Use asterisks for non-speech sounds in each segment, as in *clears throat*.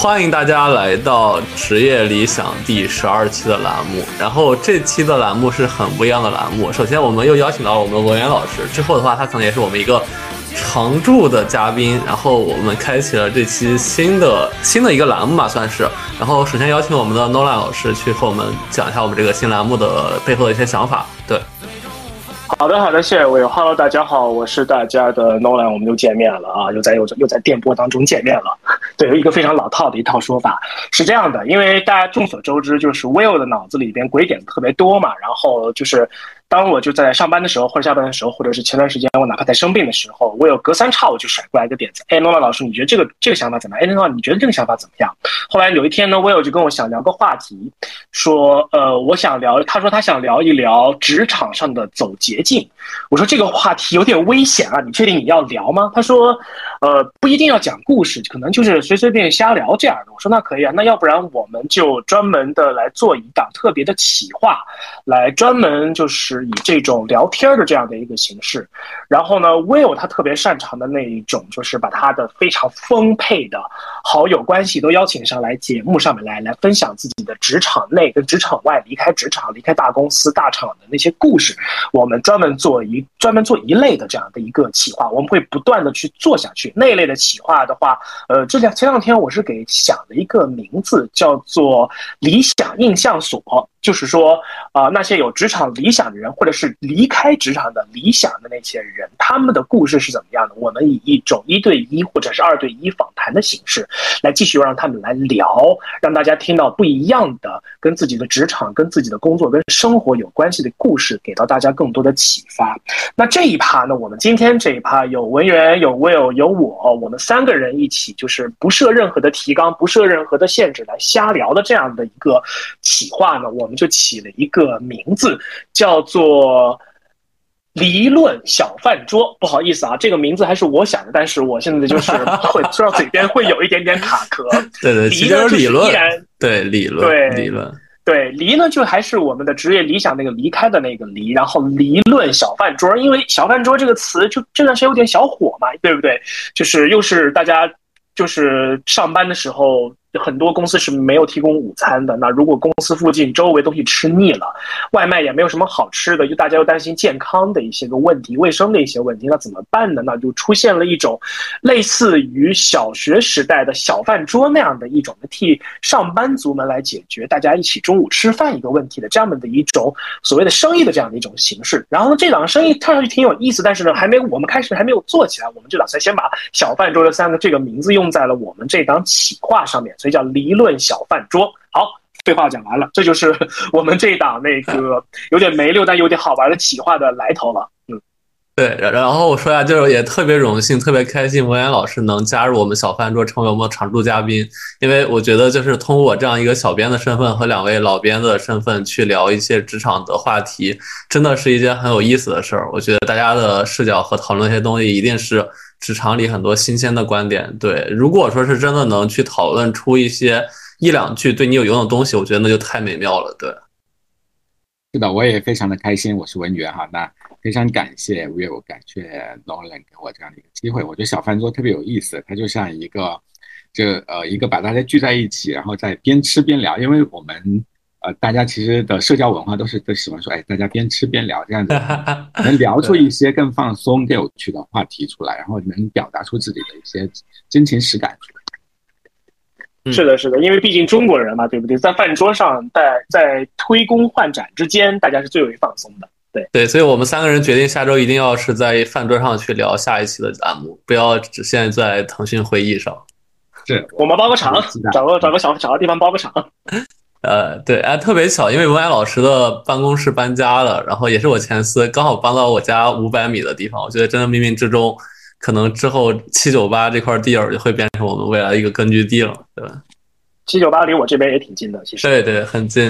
欢迎大家来到职业理想第十二期的栏目。然后这期的栏目是很不一样的栏目。首先，我们又邀请到了我们的文渊老师。之后的话，他可能也是我们一个常驻的嘉宾。然后我们开启了这期新的新的一个栏目吧，算是。然后首先邀请我们的 Nola 老师去和我们讲一下我们这个新栏目的背后的一些想法。对。好的，好的，谢谢我。Hello，大家好，我是大家的 Nola，我们又见面了啊，又在又在又在电波当中见面了。对，有一个非常老套的一套说法是这样的，因为大家众所周知，就是 Will 的脑子里边鬼点子特别多嘛，然后就是。当我就在上班的时候，或者下班的时候，或者是前段时间我哪怕在生病的时候，我有隔三差五就甩过来一个点子。哎，诺拉老师，你觉得这个这个想法怎么样？哎，诺拉，你觉得这个想法怎么样？后来有一天呢，我有就跟我想聊个话题，说，呃，我想聊，他说他想聊一聊职场上的走捷径。我说这个话题有点危险啊，你确定你要聊吗？他说，呃，不一定要讲故事，可能就是随随便瞎聊这样的。我说那可以啊，那要不然我们就专门的来做一档特别的企划，来专门就是。以这种聊天的这样的一个形式，然后呢，Will 他特别擅长的那一种，就是把他的非常丰沛的好友关系都邀请上来节目上面来，来分享自己的职场内跟职场外、离开职场、离开大公司大厂的那些故事。我们专门做一专门做一类的这样的一个企划，我们会不断的去做下去。那一类的企划的话，呃，这两前两天我是给想了一个名字，叫做理想印象所。就是说，啊，那些有职场理想的人，或者是离开职场的理想的那些人，他们的故事是怎么样的？我们以一种一对一或者是二对一访谈的形式，来继续让他们来聊，让大家听到不一样的跟自己的职场、跟自己的工作、跟生活有关系的故事，给到大家更多的启发。那这一趴呢，我们今天这一趴有文员、有 Will、有我，我们三个人一起，就是不设任何的提纲、不设任何的限制来瞎聊的这样的一个企划呢，我。我们就起了一个名字，叫做“离论小饭桌”。不好意思啊，这个名字还是我想的，但是我现在就是 *laughs* 会说到嘴边会有一点点卡壳。对对，离呢理论，对理论，对理论，对离呢就还是我们的职业理想那个离开的那个离，然后离论小饭桌，因为小饭桌这个词就这段时间有点小火嘛，对不对？就是又是大家就是上班的时候。很多公司是没有提供午餐的。那如果公司附近周围东西吃腻了，外卖也没有什么好吃的，就大家又担心健康的一些个问题、卫生的一些问题，那怎么办呢？那就出现了一种类似于小学时代的小饭桌那样的一种替上班族们来解决大家一起中午吃饭一个问题的这样的一种所谓的生意的这样的一种形式。然后呢，这档生意看上去挺有意思，但是呢，还没我们开始还没有做起来，我们就打算先把小饭桌的三个这个名字用在了我们这档企划上面。所以叫理论小饭桌。好，废话讲完了，这就是 *laughs* 我们这一档那个有点没溜但有点好玩的企划的来头了。嗯，对，然后我说呀，就是也特别荣幸、特别开心，文言老师能加入我们小饭桌，成为我们常驻嘉宾。因为我觉得，就是通过我这样一个小编的身份和两位老编的身份去聊一些职场的话题，真的是一件很有意思的事儿。我觉得大家的视角和讨论一些东西，一定是。职场里很多新鲜的观点，对，如果说是真的能去讨论出一些一两句对你有用的东西，我觉得那就太美妙了，对。是的，我也非常的开心，我是文员哈，那非常感谢 Will，感谢 Nolan 给我这样的一个机会，我觉得小饭桌特别有意思，它就像一个，就呃一个把大家聚在一起，然后再边吃边聊，因为我们。呃，大家其实的社交文化都是都喜欢说，哎，大家边吃边聊，这样子 *laughs* 能聊出一些更放松、更有趣的话题出来，然后能表达出自己的一些真情实感。是的，是的，因为毕竟中国人嘛，对不对？在饭桌上，在在推工换盏之间，大家是最为放松的。对对，所以我们三个人决定下周一定要是在饭桌上去聊下一期的栏目，不要只限在腾讯会议上。是我们包个场，找个找个小小的地方包个场。*laughs* 呃，对，哎，特别巧，因为文安老师的办公室搬家了，然后也是我前司，刚好搬到我家五百米的地方。我觉得真的冥冥之中，可能之后七九八这块地儿就会变成我们未来的一个根据地了，对吧？七九八离我这边也挺近的，其实。对对，很近。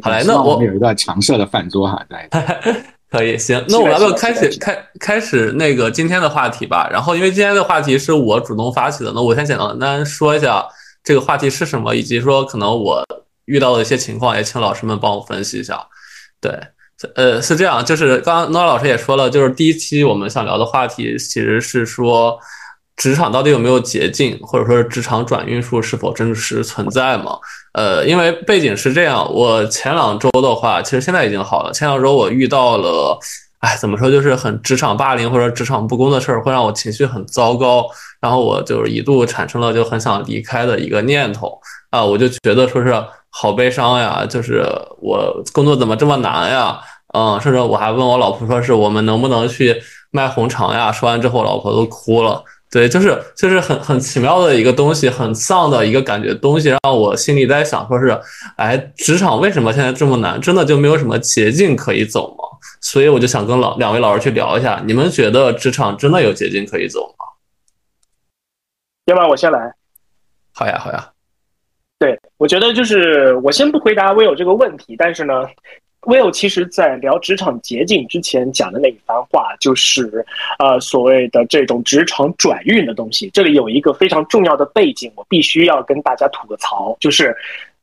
好嘞，那我们有一个常设的饭桌哈，在。*laughs* 可以，行，那我们要不要开始开开始那个今天的话题吧？然后因为今天的话题是我主动发起的，那我先简单说一下。这个话题是什么？以及说可能我遇到的一些情况，也请老师们帮我分析一下。对，呃，是这样，就是刚刚诺老师也说了，就是第一期我们想聊的话题其实是说职场到底有没有捷径，或者说职场转运术是否真实存在嘛？呃，因为背景是这样，我前两周的话，其实现在已经好了。前两周我遇到了，哎，怎么说，就是很职场霸凌或者职场不公的事儿，会让我情绪很糟糕，然后我就是一度产生了就很想离开的一个念头啊，我就觉得说是好悲伤呀，就是我工作怎么这么难呀？嗯，甚至我还问我老婆说是我们能不能去卖红肠呀？说完之后，老婆都哭了。对，就是就是很很奇妙的一个东西，很丧的一个感觉东西，让我心里在想，说是，哎，职场为什么现在这么难？真的就没有什么捷径可以走吗？所以我就想跟老两位老师去聊一下，你们觉得职场真的有捷径可以走吗？要不然我先来。好呀，好呀。对，我觉得就是我先不回答我有这个问题，但是呢。Will 其实，在聊职场捷径之前讲的那一番话，就是呃所谓的这种职场转运的东西。这里有一个非常重要的背景，我必须要跟大家吐个槽，就是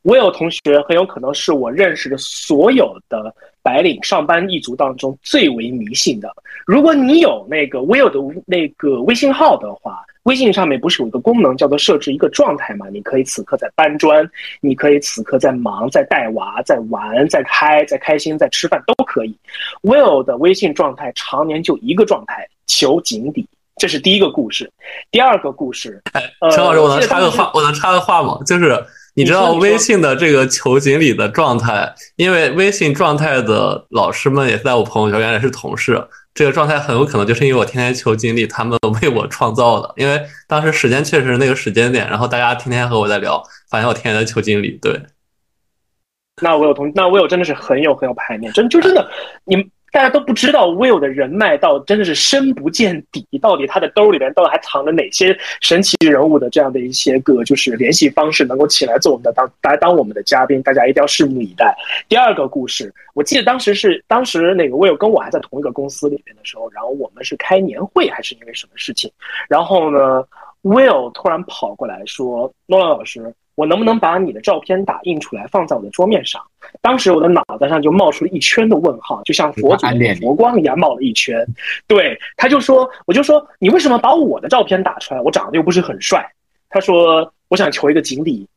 Will 同学很有可能是我认识的所有的白领上班一族当中最为迷信的。如果你有那个 Will 的那个微信号的话。微信上面不是有一个功能叫做设置一个状态嘛？你可以此刻在搬砖，你可以此刻在忙，在带娃，在玩，在开，在开心，在吃饭都可以。Will 的微信状态常年就一个状态，求井底。这是第一个故事。第二个故事，*laughs* 陈老师，我能插个话，我能插个话吗？就是你知道微信的这个求井底的状态，因为微信状态的老师们也在我朋友圈，原来是同事。这个状态很有可能就是因为我天天求经历，他们为我创造的。因为当时时间确实是那个时间点，然后大家天天和我在聊，发现我天天在求经历。对，那我有同，那我有真的是很有很有排面，真就真的你。大家都不知道 Will 的人脉到真的是深不见底，到底他的兜里面到底还藏着哪些神奇人物的这样的一些个就是联系方式，能够起来做我们的当来当我们的嘉宾，大家一定要拭目以待。第二个故事，我记得当时是当时那个 Will 跟我还在同一个公司里面的时候，然后我们是开年会还是因为什么事情，然后呢，Will 突然跑过来说：“诺兰老师。”我能不能把你的照片打印出来放在我的桌面上？当时我的脑袋上就冒出了一圈的问号，就像佛祖的佛光一样冒了一圈。对，他就说，我就说，你为什么把我的照片打出来？我长得又不是很帅。他说，我想求一个锦鲤。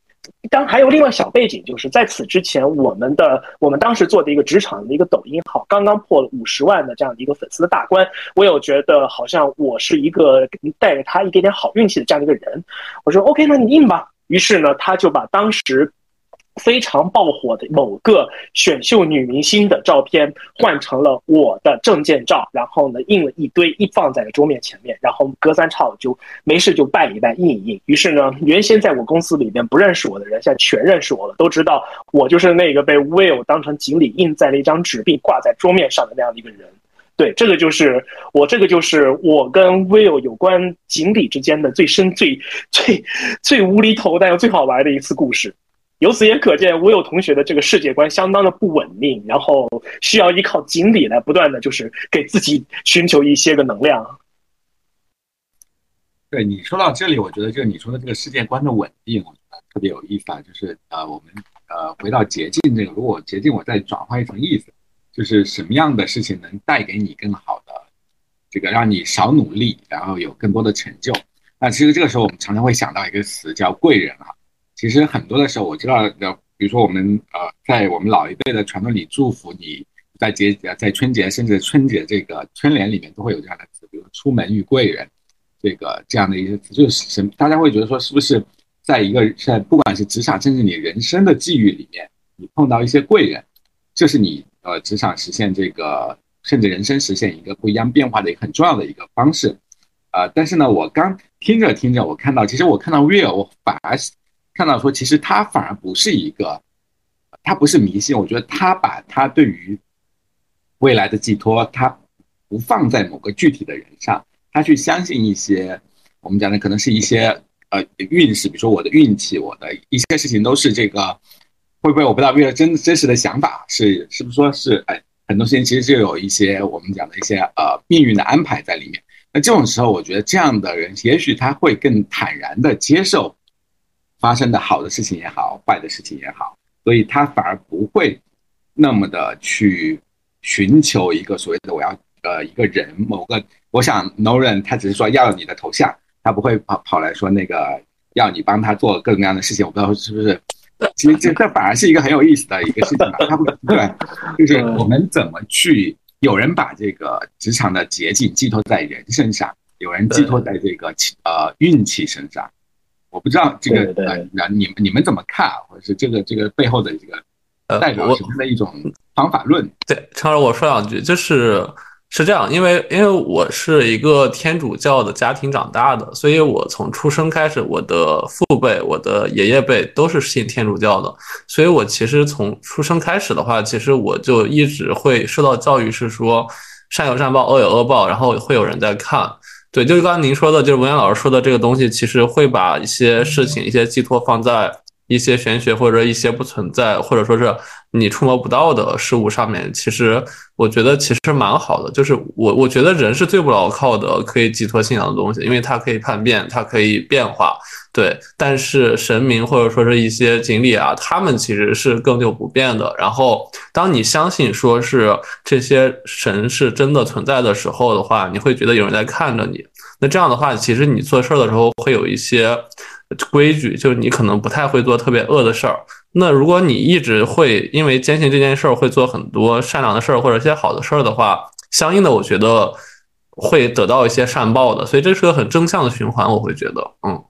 当还有另外小背景，就是在此之前，我们的我们当时做的一个职场的一个抖音号，刚刚破了五十万的这样的一个粉丝的大关。我有觉得好像我是一个带着他一点点好运气的这样的一个人。我说 OK，那你印吧。于是呢，他就把当时非常爆火的某个选秀女明星的照片换成了我的证件照，然后呢印了一堆，一放在了桌面前面，然后隔三差五就没事就拜一拜，印一印。于是呢，原先在我公司里面不认识我的人，现在全认识我了，都知道我就是那个被 Will 当成锦鲤印在了一张纸币挂在桌面上的那样的一个人。对，这个就是我，这个就是我跟 Will 有关锦鲤之间的最深、最、最、最无厘头但又最好玩的一次故事。由此也可见，Will 同学的这个世界观相当的不稳定，然后需要依靠锦鲤来不断的就是给自己寻求一些个能量。对你说到这里，我觉得就是你说的这个世界观的稳定，我觉得特别有意思啊。就是呃，我们呃回到捷径这个，如果捷径我再转换一层意思。就是什么样的事情能带给你更好的，这个让你少努力，然后有更多的成就？那其实这个时候我们常常会想到一个词叫贵人哈。其实很多的时候，我知道的，比如说我们呃，在我们老一辈的传统里，祝福你在节在春节甚至春节这个春联里面都会有这样的词，比如出门遇贵人，这个这样的一些词，就是什大家会觉得说，是不是在一个在不管是职场甚至你人生的际遇里面，你碰到一些贵人，这是你。呃，职场实现这个，甚至人生实现一个不一样变化的一个很重要的一个方式，啊，但是呢，我刚听着听着，我看到，其实我看到 real，我反而看到说，其实他反而不是一个，他不是迷信，我觉得他把他对于未来的寄托，他不放在某个具体的人上，他去相信一些我们讲的可能是一些呃运势，比如说我的运气，我的一些事情都是这个。会不会我不知道，为了真真实的想法是是不是说是哎，很多事情其实就有一些我们讲的一些呃命运的安排在里面。那这种时候，我觉得这样的人也许他会更坦然的接受发生的好的事情也好，坏的事情也好，所以他反而不会那么的去寻求一个所谓的我要呃一个人某个。我想 No 人他只是说要你的头像。他不会跑跑来说那个要你帮他做各种各样的事情。我不知道是不是，其实这这反而是一个很有意思的一个事情吧。他不对，就是我们怎么去有人把这个职场的捷径寄托在人身上，有人寄托在这个呃运气身上。我不知道这个呃，你们你们怎么看，或者是这个这个背后的这个代表什么的一种方法论？对，超儿我说两句，就是是这样，因为因为我是一个天主教的家庭长大的，所以我从出生开始，我的父辈、我的爷爷辈都是信天主教的，所以我其实从出生开始的话，其实我就一直会受到教育，是说善有善报，恶有恶报，然后会有人在看。对，就是刚刚您说的，就是文言老师说的这个东西，其实会把一些事情、一些寄托放在一些玄学或者一些不存在，或者说是你触摸不到的事物上面。其实我觉得其实蛮好的，就是我我觉得人是最不牢靠的，可以寄托信仰的东西，因为它可以叛变，它可以变化。对，但是神明或者说是一些锦鲤啊，他们其实是更久不变的。然后，当你相信说是这些神是真的存在的时候的话，你会觉得有人在看着你。那这样的话，其实你做事儿的时候会有一些规矩，就是你可能不太会做特别恶的事儿。那如果你一直会因为坚信这件事儿会做很多善良的事儿或者一些好的事儿的话，相应的我觉得会得到一些善报的。所以这是个很正向的循环，我会觉得，嗯。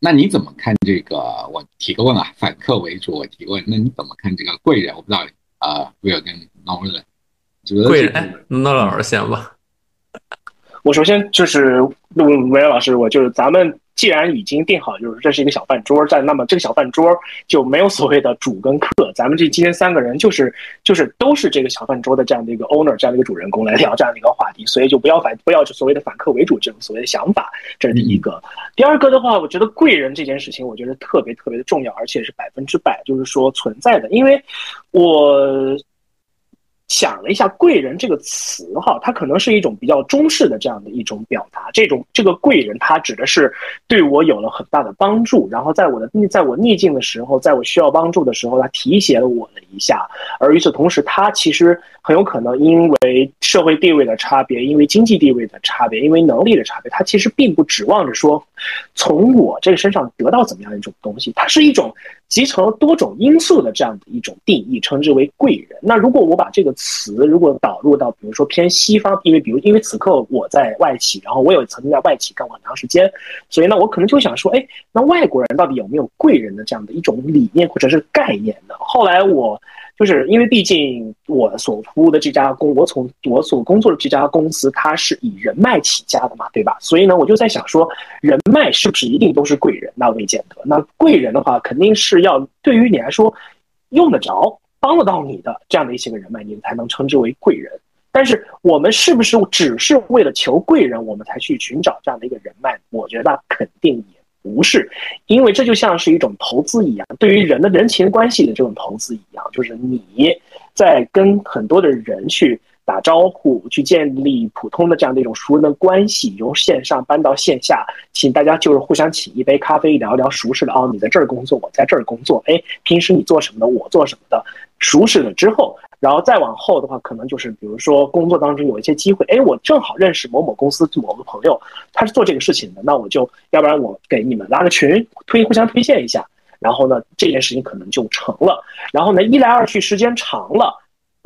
那你怎么看这个？我提个问啊，反客为主，我提问。那你怎么看这个贵人？我不知道啊，Will 跟 Nolan，贵人，Nolan 老师先吧。我首先就是问维老师，我就是咱们。既然已经定好，就是这是一个小饭桌，在那么这个小饭桌就没有所谓的主跟客，咱们这今天三个人就是就是都是这个小饭桌的这样的一个 owner，这样的一个主人公来聊这样的一个话题，所以就不要反不要所谓的反客为主这种所谓的想法，这是第一个。第二个的话，我觉得贵人这件事情，我觉得特别特别的重要，而且是百分之百就是说存在的，因为我。想了一下“贵人”这个词，哈，它可能是一种比较中式的这样的一种表达。这种这个贵人，他指的是对我有了很大的帮助，然后在我的在我逆境的时候，在我需要帮助的时候，他提携了我了一下。而与此同时，他其实很有可能因为社会地位的差别，因为经济地位的差别，因为能力的差别，他其实并不指望着说从我这个身上得到怎么样一种东西。它是一种集成了多种因素的这样的一种定义，称之为贵人。那如果我把这个词如果导入到，比如说偏西方，因为比如因为此刻我在外企，然后我有曾经在外企干过很长时间，所以呢，我可能就想说，哎，那外国人到底有没有贵人的这样的一种理念或者是概念呢？后来我就是因为毕竟我所服务的这家公，我从我所工作的这家公司，它是以人脉起家的嘛，对吧？所以呢，我就在想说，人脉是不是一定都是贵人？那未见得。那贵人的话，肯定是要对于你来说用得着。帮得到你的这样的一些个人脉，你才能称之为贵人。但是我们是不是只是为了求贵人，我们才去寻找这样的一个人脉？我觉得肯定不是，因为这就像是一种投资一样，对于人的人情关系的这种投资一样，就是你在跟很多的人去。打招呼，去建立普通的这样的一种熟人的关系，由线上搬到线下，请大家就是互相请一杯咖啡，聊一聊熟识的哦。你在这儿工作，我在这儿工作，哎，平时你做什么的，我做什么的，熟识了之后，然后再往后的话，可能就是比如说工作当中有一些机会，哎，我正好认识某某公司某个朋友，他是做这个事情的，那我就要不然我给你们拉个群，推互相推荐一下，然后呢，这件事情可能就成了。然后呢，一来二去，时间长了。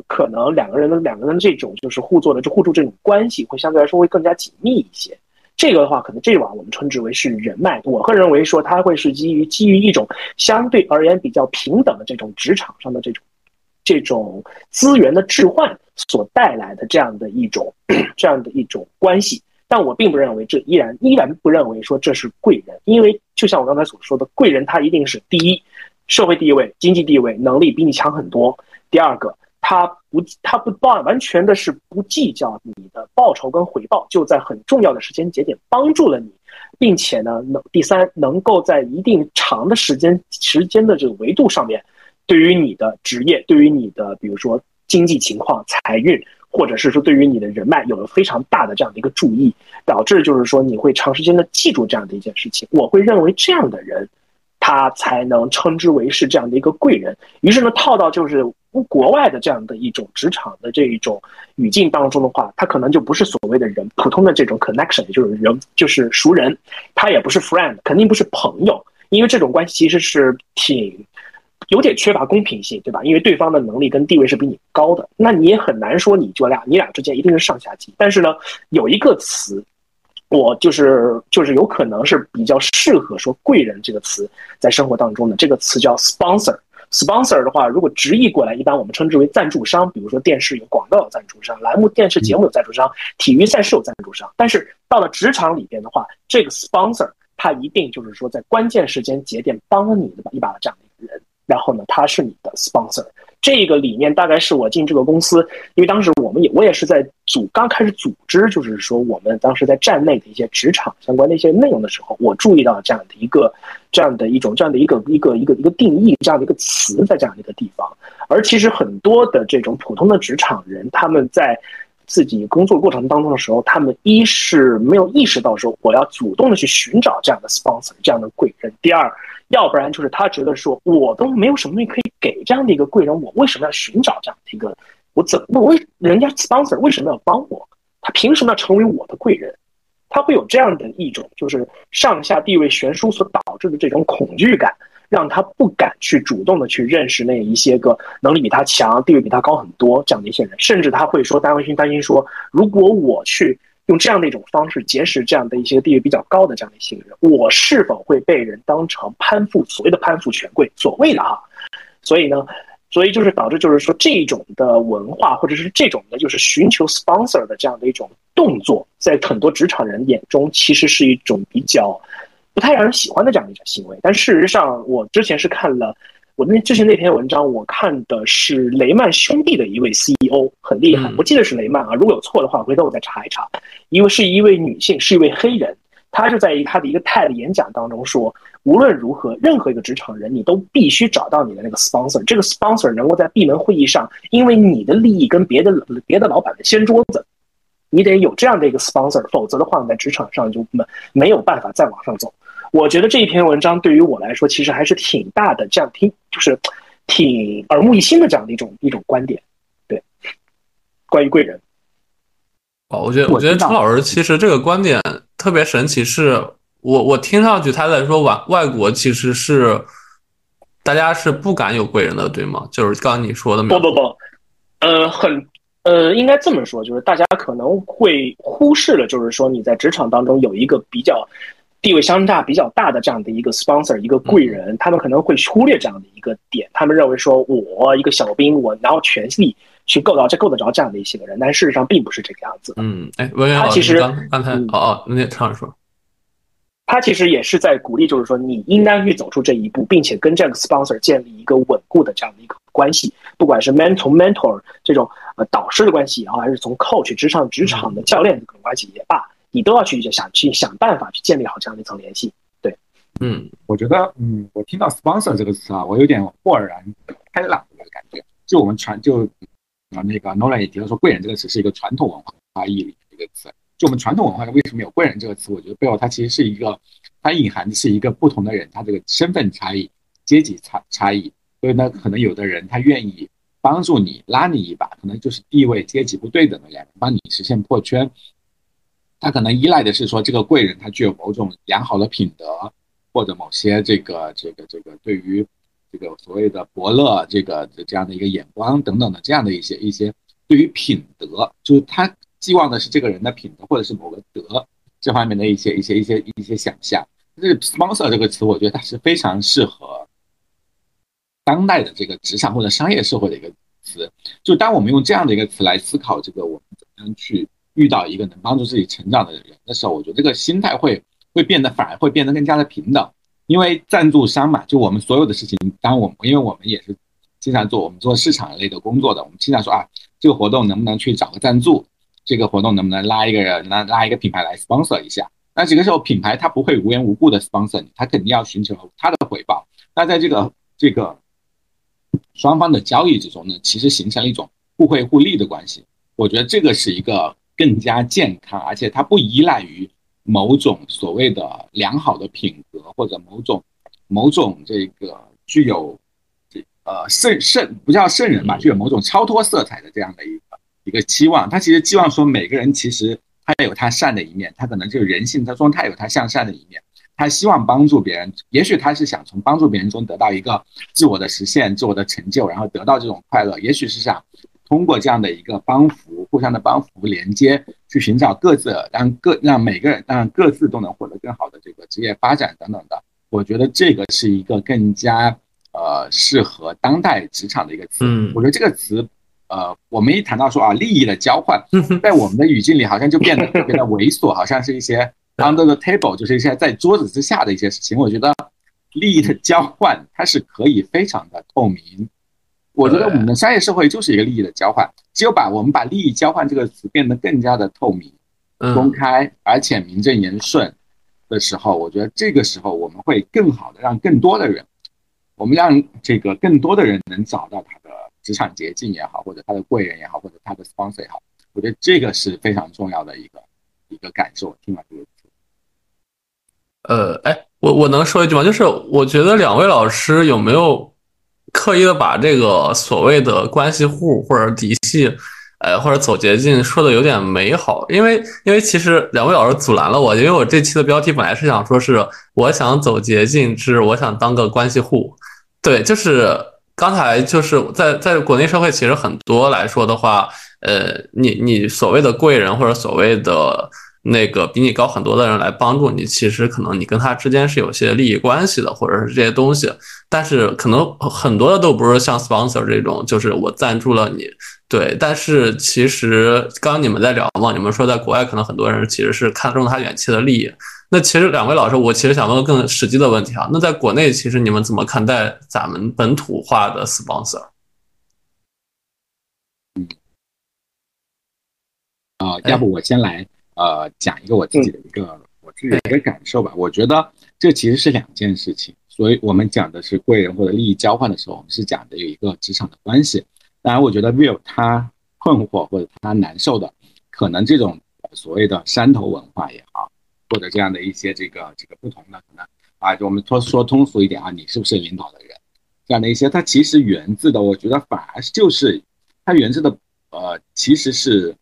可能两个人的两个人这种就是互做的就互助这种关系会相对来说会更加紧密一些。这个的话，可能这网我们称之为是人脉。我个人认为说，它会是基于基于一种相对而言比较平等的这种职场上的这种这种资源的置换所带来的这样的一种 *clears throat* 这样的一种关系。但我并不认为这依然依然不认为说这是贵人，因为就像我刚才所说的，贵人他一定是第一，社会地位、经济地位、能力比你强很多；第二个。他不，他不完完全的是不计较你的报酬跟回报，就在很重要的时间节点帮助了你，并且呢，能第三能够在一定长的时间时间的这个维度上面，对于你的职业，对于你的比如说经济情况、财运，或者是说对于你的人脉有了非常大的这样的一个注意，导致就是说你会长时间的记住这样的一件事情。我会认为这样的人。他才能称之为是这样的一个贵人。于是呢，套到就是国外的这样的一种职场的这一种语境当中的话，他可能就不是所谓的人，普通的这种 connection，也就是人，就是熟人，他也不是 friend，肯定不是朋友，因为这种关系其实是挺有点缺乏公平性，对吧？因为对方的能力跟地位是比你高的，那你也很难说你就俩你俩之间一定是上下级。但是呢，有一个词。我就是就是有可能是比较适合说“贵人”这个词在生活当中的这个词叫 sponsor。sponsor 的话，如果直译过来，一般我们称之为赞助商。比如说电视有广告有赞助商，栏目电视节目有赞助商，体育赛事有赞助商。但是到了职场里边的话，这个 sponsor 他一定就是说在关键时间节点帮了你的一把的这样的一个人。然后呢，他是你的 sponsor。这个理念大概是我进这个公司，因为当时我们也我也是在组刚开始组织，就是说我们当时在站内的一些职场相关的一些内容的时候，我注意到这样的一个这样的一种这样的一个一个一个一个定义这样的一个词在这样一个地方。而其实很多的这种普通的职场人，他们在自己工作过程当中的时候，他们一是没有意识到说我要主动的去寻找这样的 sponsor 这样的贵人，第二。要不然就是他觉得说，我都没有什么东西可以给这样的一个贵人，我为什么要寻找这样的一个？我怎我为人家 sponsor 为什么要帮我？他凭什么要成为我的贵人？他会有这样的一种就是上下地位悬殊所导致的这种恐惧感，让他不敢去主动的去认识那一些个能力比他强、地位比他高很多这样的一些人，甚至他会说担心担心说，如果我去。用这样的一种方式结识这样的一些地位比较高的这样的一些人，我是否会被人当成攀附所谓的攀附权贵？所谓的啊，所以呢，所以就是导致就是说这种的文化或者是这种的就是寻求 sponsor 的这样的一种动作，在很多职场人眼中其实是一种比较不太让人喜欢的这样的一种行为。但事实上，我之前是看了。我那之前那篇文章，我看的是雷曼兄弟的一位 CEO，很厉害。我记得是雷曼啊，如果有错的话，回头我再查一查。因为是一位女性，是一位黑人，她就在一她的一个 TED 演讲当中说，无论如何，任何一个职场人，你都必须找到你的那个 sponsor，这个 sponsor 能够在闭门会议上，因为你的利益跟别的别的老板们掀桌子，你得有这样的一个 sponsor，否则的话，你在职场上就没没有办法再往上走。我觉得这一篇文章对于我来说，其实还是挺大的，这样听就是 *tsk* 挺耳目一新的这样的一种一种观点。对，关于贵人。哦，我觉得我觉得陈老师其实这个观点特别神奇，是我我听上去他在说外外国其实是大家是不敢有贵人的，对吗？就是刚刚你说的。不不不，呃，很呃，应该这么说，就是大家可能会忽视了，就是说你在职场当中有一个比较。地位相差比较大的这样的一个 sponsor，一个贵人，他们可能会忽略这样的一个点。他们认为说，我一个小兵，我拿全力去够到这够得着这样的一些个人，但事实上并不是这个样子。嗯，哎，文渊老师，刚才哦哦，那唱着说，他其实也是在鼓励，就是说你应该去走出这一步，并且跟这个 sponsor 建立一个稳固的这样的一个关系，不管是 mentor mentor 这种呃导师的关系也好，还是从 coach 职场职场的教练的这种关系也罢。你都要去想去想办法去建立好这样的一层联系，对，嗯，我觉得，嗯，我听到 sponsor 这个词啊，我有点豁然开朗的感觉。就我们传就啊那个 Nolan 也提到说，贵人这个词是一个传统文化意义里的一个词。就我们传统文化为什么有贵人这个词？我觉得背后它其实是一个，它隐含的是一个不同的人，他这个身份差异、阶级差差异。所以呢，可能有的人他愿意帮助你拉你一把，可能就是地位阶级不对等的两人帮你实现破圈。他可能依赖的是说，这个贵人他具有某种良好的品德，或者某些这个这个这个对于这个所谓的伯乐这个这样的一个眼光等等的这样的一些一些对于品德，就是他寄望的是这个人的品德或者是某个德这方面的一些一些一些一些想象。这个 sponsor 这个词，我觉得它是非常适合当代的这个职场或者商业社会的一个词。就当我们用这样的一个词来思考这个我们怎么样去。遇到一个能帮助自己成长的人的时候，我觉得这个心态会会变得反而会变得更加的平等，因为赞助商嘛，就我们所有的事情，当我们因为我们也是经常做我们做市场类的工作的，我们经常说啊，这个活动能不能去找个赞助，这个活动能不能拉一个人拉拉一个品牌来 sponsor 一下？那这个时候品牌它不会无缘无故的 sponsor 你，它肯定要寻求它的回报。那在这个这个双方的交易之中呢，其实形成了一种互惠互利的关系。我觉得这个是一个。更加健康，而且它不依赖于某种所谓的良好的品格或者某种某种这个具有这呃圣圣不叫圣人吧，具有某种超脱色彩的这样的一个一个期望。他其实期望说每个人其实他有他善的一面，他可能就是人性他中他有他向善的一面，他希望帮助别人，也许他是想从帮助别人中得到一个自我的实现、自我的成就，然后得到这种快乐，也许是想。通过这样的一个帮扶，互相的帮扶连接，去寻找各自让各让每个人让各自都能获得更好的这个职业发展等等的，我觉得这个是一个更加呃适合当代职场的一个词。嗯，我觉得这个词，呃，我们一谈到说啊利益的交换，*laughs* 在我们的语境里好像就变得特别的猥琐，好像是一些 *laughs* under the table，就是一些在桌子之下的一些事情。我觉得利益的交换它是可以非常的透明。我觉得我们的商业社会就是一个利益的交换，只有把我们把利益交换这个词变得更加的透明、公开，而且名正言顺的时候，我觉得这个时候我们会更好的让更多的人，我们让这个更多的人能找到他的职场捷径也好，或者他的贵人也好，或者他的 sponsor 也好，我觉得这个是非常重要的一个一个感受。听完这个词，呃，哎，我我能说一句吗？就是我觉得两位老师有没有？刻意的把这个所谓的关系户或者嫡系，呃，或者走捷径说的有点美好，因为因为其实两位老师阻拦了我，因为我这期的标题本来是想说是我想走捷径之我想当个关系户，对，就是刚才就是在在国内社会其实很多来说的话，呃，你你所谓的贵人或者所谓的。那个比你高很多的人来帮助你，其实可能你跟他之间是有些利益关系的，或者是这些东西。但是可能很多的都不是像 sponsor 这种，就是我赞助了你，对。但是其实刚刚你们在聊嘛，你们说在国外可能很多人其实是看中他远期的利益。那其实两位老师，我其实想问个更实际的问题啊。那在国内，其实你们怎么看待咱们本土化的 sponsor？嗯，啊，要不我先来。呃，讲一个我自己的一个我自己的一个感受吧。我觉得这其实是两件事情，所以我们讲的是贵人或者利益交换的时候，我们是讲的有一个职场的关系。当然，我觉得 Will 他困惑或者他难受的，可能这种所谓的山头文化也好，或者这样的一些这个这个不同的可能啊，就我们说说通俗一点啊，你是不是领导的人？这样的一些，它其实源自的，我觉得反而就是它源自的呃，其实是。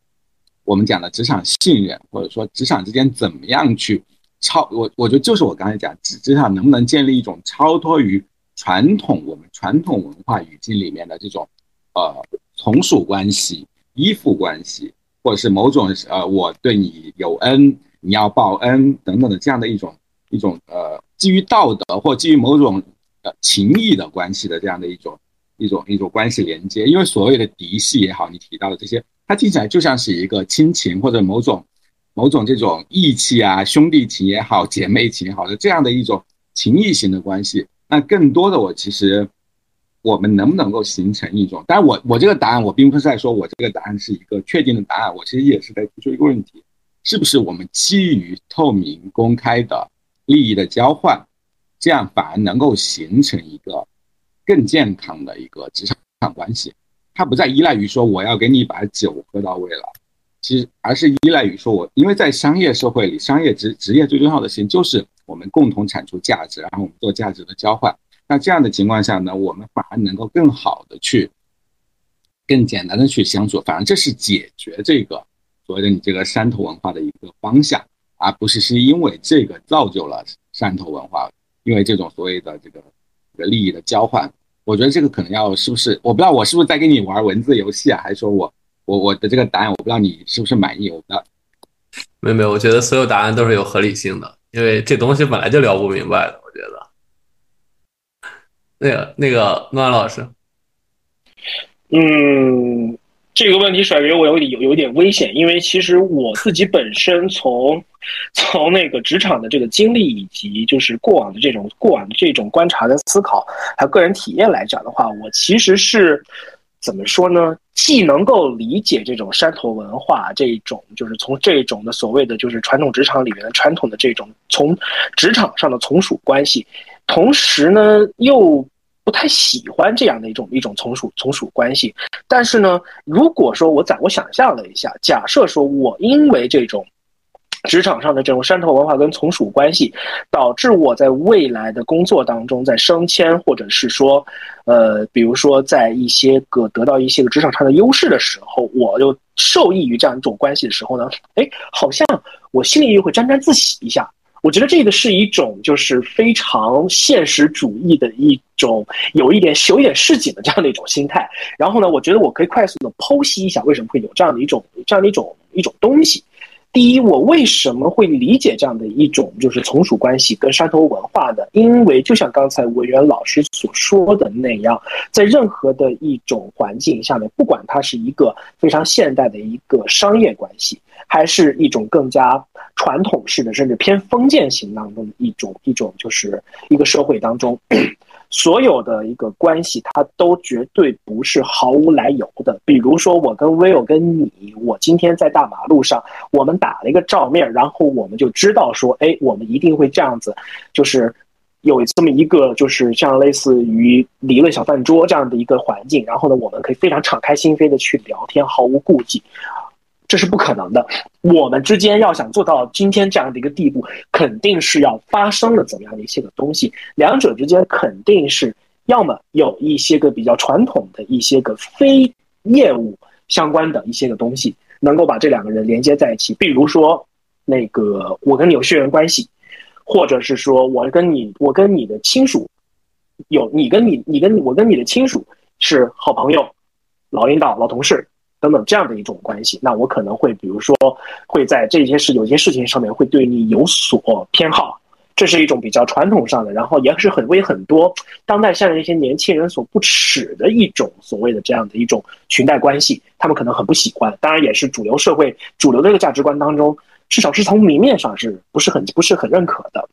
我们讲的职场信任，或者说职场之间怎么样去超我，我觉得就是我刚才讲职职场能不能建立一种超脱于传统我们传统文化语境里面的这种呃从属关系、依附关系，或者是某种呃我对你有恩，你要报恩等等的这样的一种一种呃基于道德或基于某种呃情谊的关系的这样的一种一种一种关系连接。因为所谓的嫡系也好，你提到的这些。它听起来就像是一个亲情或者某种某种这种义气啊，兄弟情也好，姐妹情也好的这样的一种情谊型的关系。那更多的，我其实我们能不能够形成一种？当然，我我这个答案，我并不是在说我这个答案是一个确定的答案，我其实也是在提出一个问题：是不是我们基于透明公开的利益的交换，这样反而能够形成一个更健康的一个职场关系？他不再依赖于说我要给你把酒喝到位了，其实而是依赖于说我，因为在商业社会里，商业职职业最重要的事情就是我们共同产出价值，然后我们做价值的交换。那这样的情况下呢，我们反而能够更好的去，更简单的去相处。反而这是解决这个所谓的你这个山头文化的一个方向，而不是是因为这个造就了山头文化，因为这种所谓的这个这个利益的交换。我觉得这个可能要是不是我不知道我是不是在跟你玩文字游戏啊，还是说我我我的这个答案我不知道你是不是满意？我不知道。没有没有，我觉得所有答案都是有合理性的，因为这东西本来就聊不明白的。我觉得。那个那个诺安老师，嗯。这个问题甩给我有点有有点危险，因为其实我自己本身从从那个职场的这个经历，以及就是过往的这种过往的这种观察的思考，还有个人体验来讲的话，我其实是怎么说呢？既能够理解这种山头文化，这种就是从这种的所谓的就是传统职场里面的传统的这种从职场上的从属关系，同时呢又。不太喜欢这样的一种一种从属从属关系，但是呢，如果说我在我想象了一下，假设说我因为这种职场上的这种山头文化跟从属关系，导致我在未来的工作当中，在升迁或者是说，呃，比如说在一些个得到一些个职场上的优势的时候，我又受益于这样一种关系的时候呢，哎，好像我心里又会沾沾自喜一下。我觉得这个是一种就是非常现实主义的一种，有一点有一点市井的这样的一种心态。然后呢，我觉得我可以快速的剖析一下为什么会有这样的一种这样的一种一种东西。第一，我为什么会理解这样的一种就是从属关系跟山头文化的？因为就像刚才文渊老师所说的那样，在任何的一种环境下面，不管它是一个非常现代的一个商业关系，还是一种更加传统式的，甚至偏封建型当中的一种一种就是一个社会当中。所有的一个关系，它都绝对不是毫无来由的。比如说，我跟 Will 跟你，我今天在大马路上，我们打了一个照面，然后我们就知道说，哎，我们一定会这样子，就是有这么一个，就是像类似于理论小饭桌这样的一个环境，然后呢，我们可以非常敞开心扉的去聊天，毫无顾忌。这是不可能的。我们之间要想做到今天这样的一个地步，肯定是要发生了怎么样的一些个东西。两者之间肯定是要么有一些个比较传统的一些个非业务相关的一些个东西，能够把这两个人连接在一起。比如说，那个我跟你有血缘关系，或者是说我跟你我跟你的亲属有你跟你你跟我跟你的亲属是好朋友、老领导、老同事。等等这样的一种关系，那我可能会比如说会在这些事有些事情上面会对你有所偏好，这是一种比较传统上的，然后也是很为很多当代现在一些年轻人所不耻的一种所谓的这样的一种裙带关系，他们可能很不喜欢，当然也是主流社会主流的一个价值观当中，至少是从明面上是不是很不是很认可的。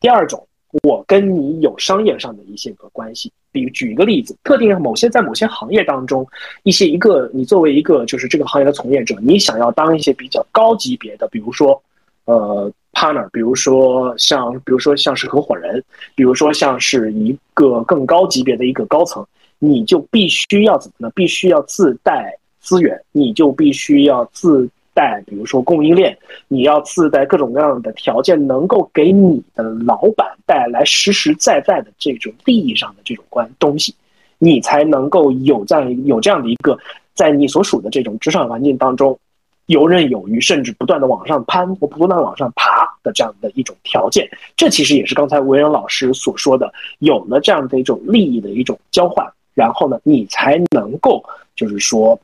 第二种。我跟你有商业上的一些个关系，比如举一个例子，特定某些在某些行业当中，一些一个你作为一个就是这个行业的从业者，你想要当一些比较高级别的，比如说，呃，partner，比如说像比如说像是合伙人，比如说像是一个更高级别的一个高层，你就必须要怎么呢？必须要自带资源，你就必须要自。带，比如说供应链，你要自带各种各样的条件，能够给你的老板带来实实在在的这种利益上的这种关东西，你才能够有这样有这样的一个，在你所属的这种职场环境当中游刃有余，甚至不断的往上攀或不断往上爬的这样的一种条件。这其实也是刚才维恩老师所说的，有了这样的一种利益的一种交换，然后呢，你才能够就是说。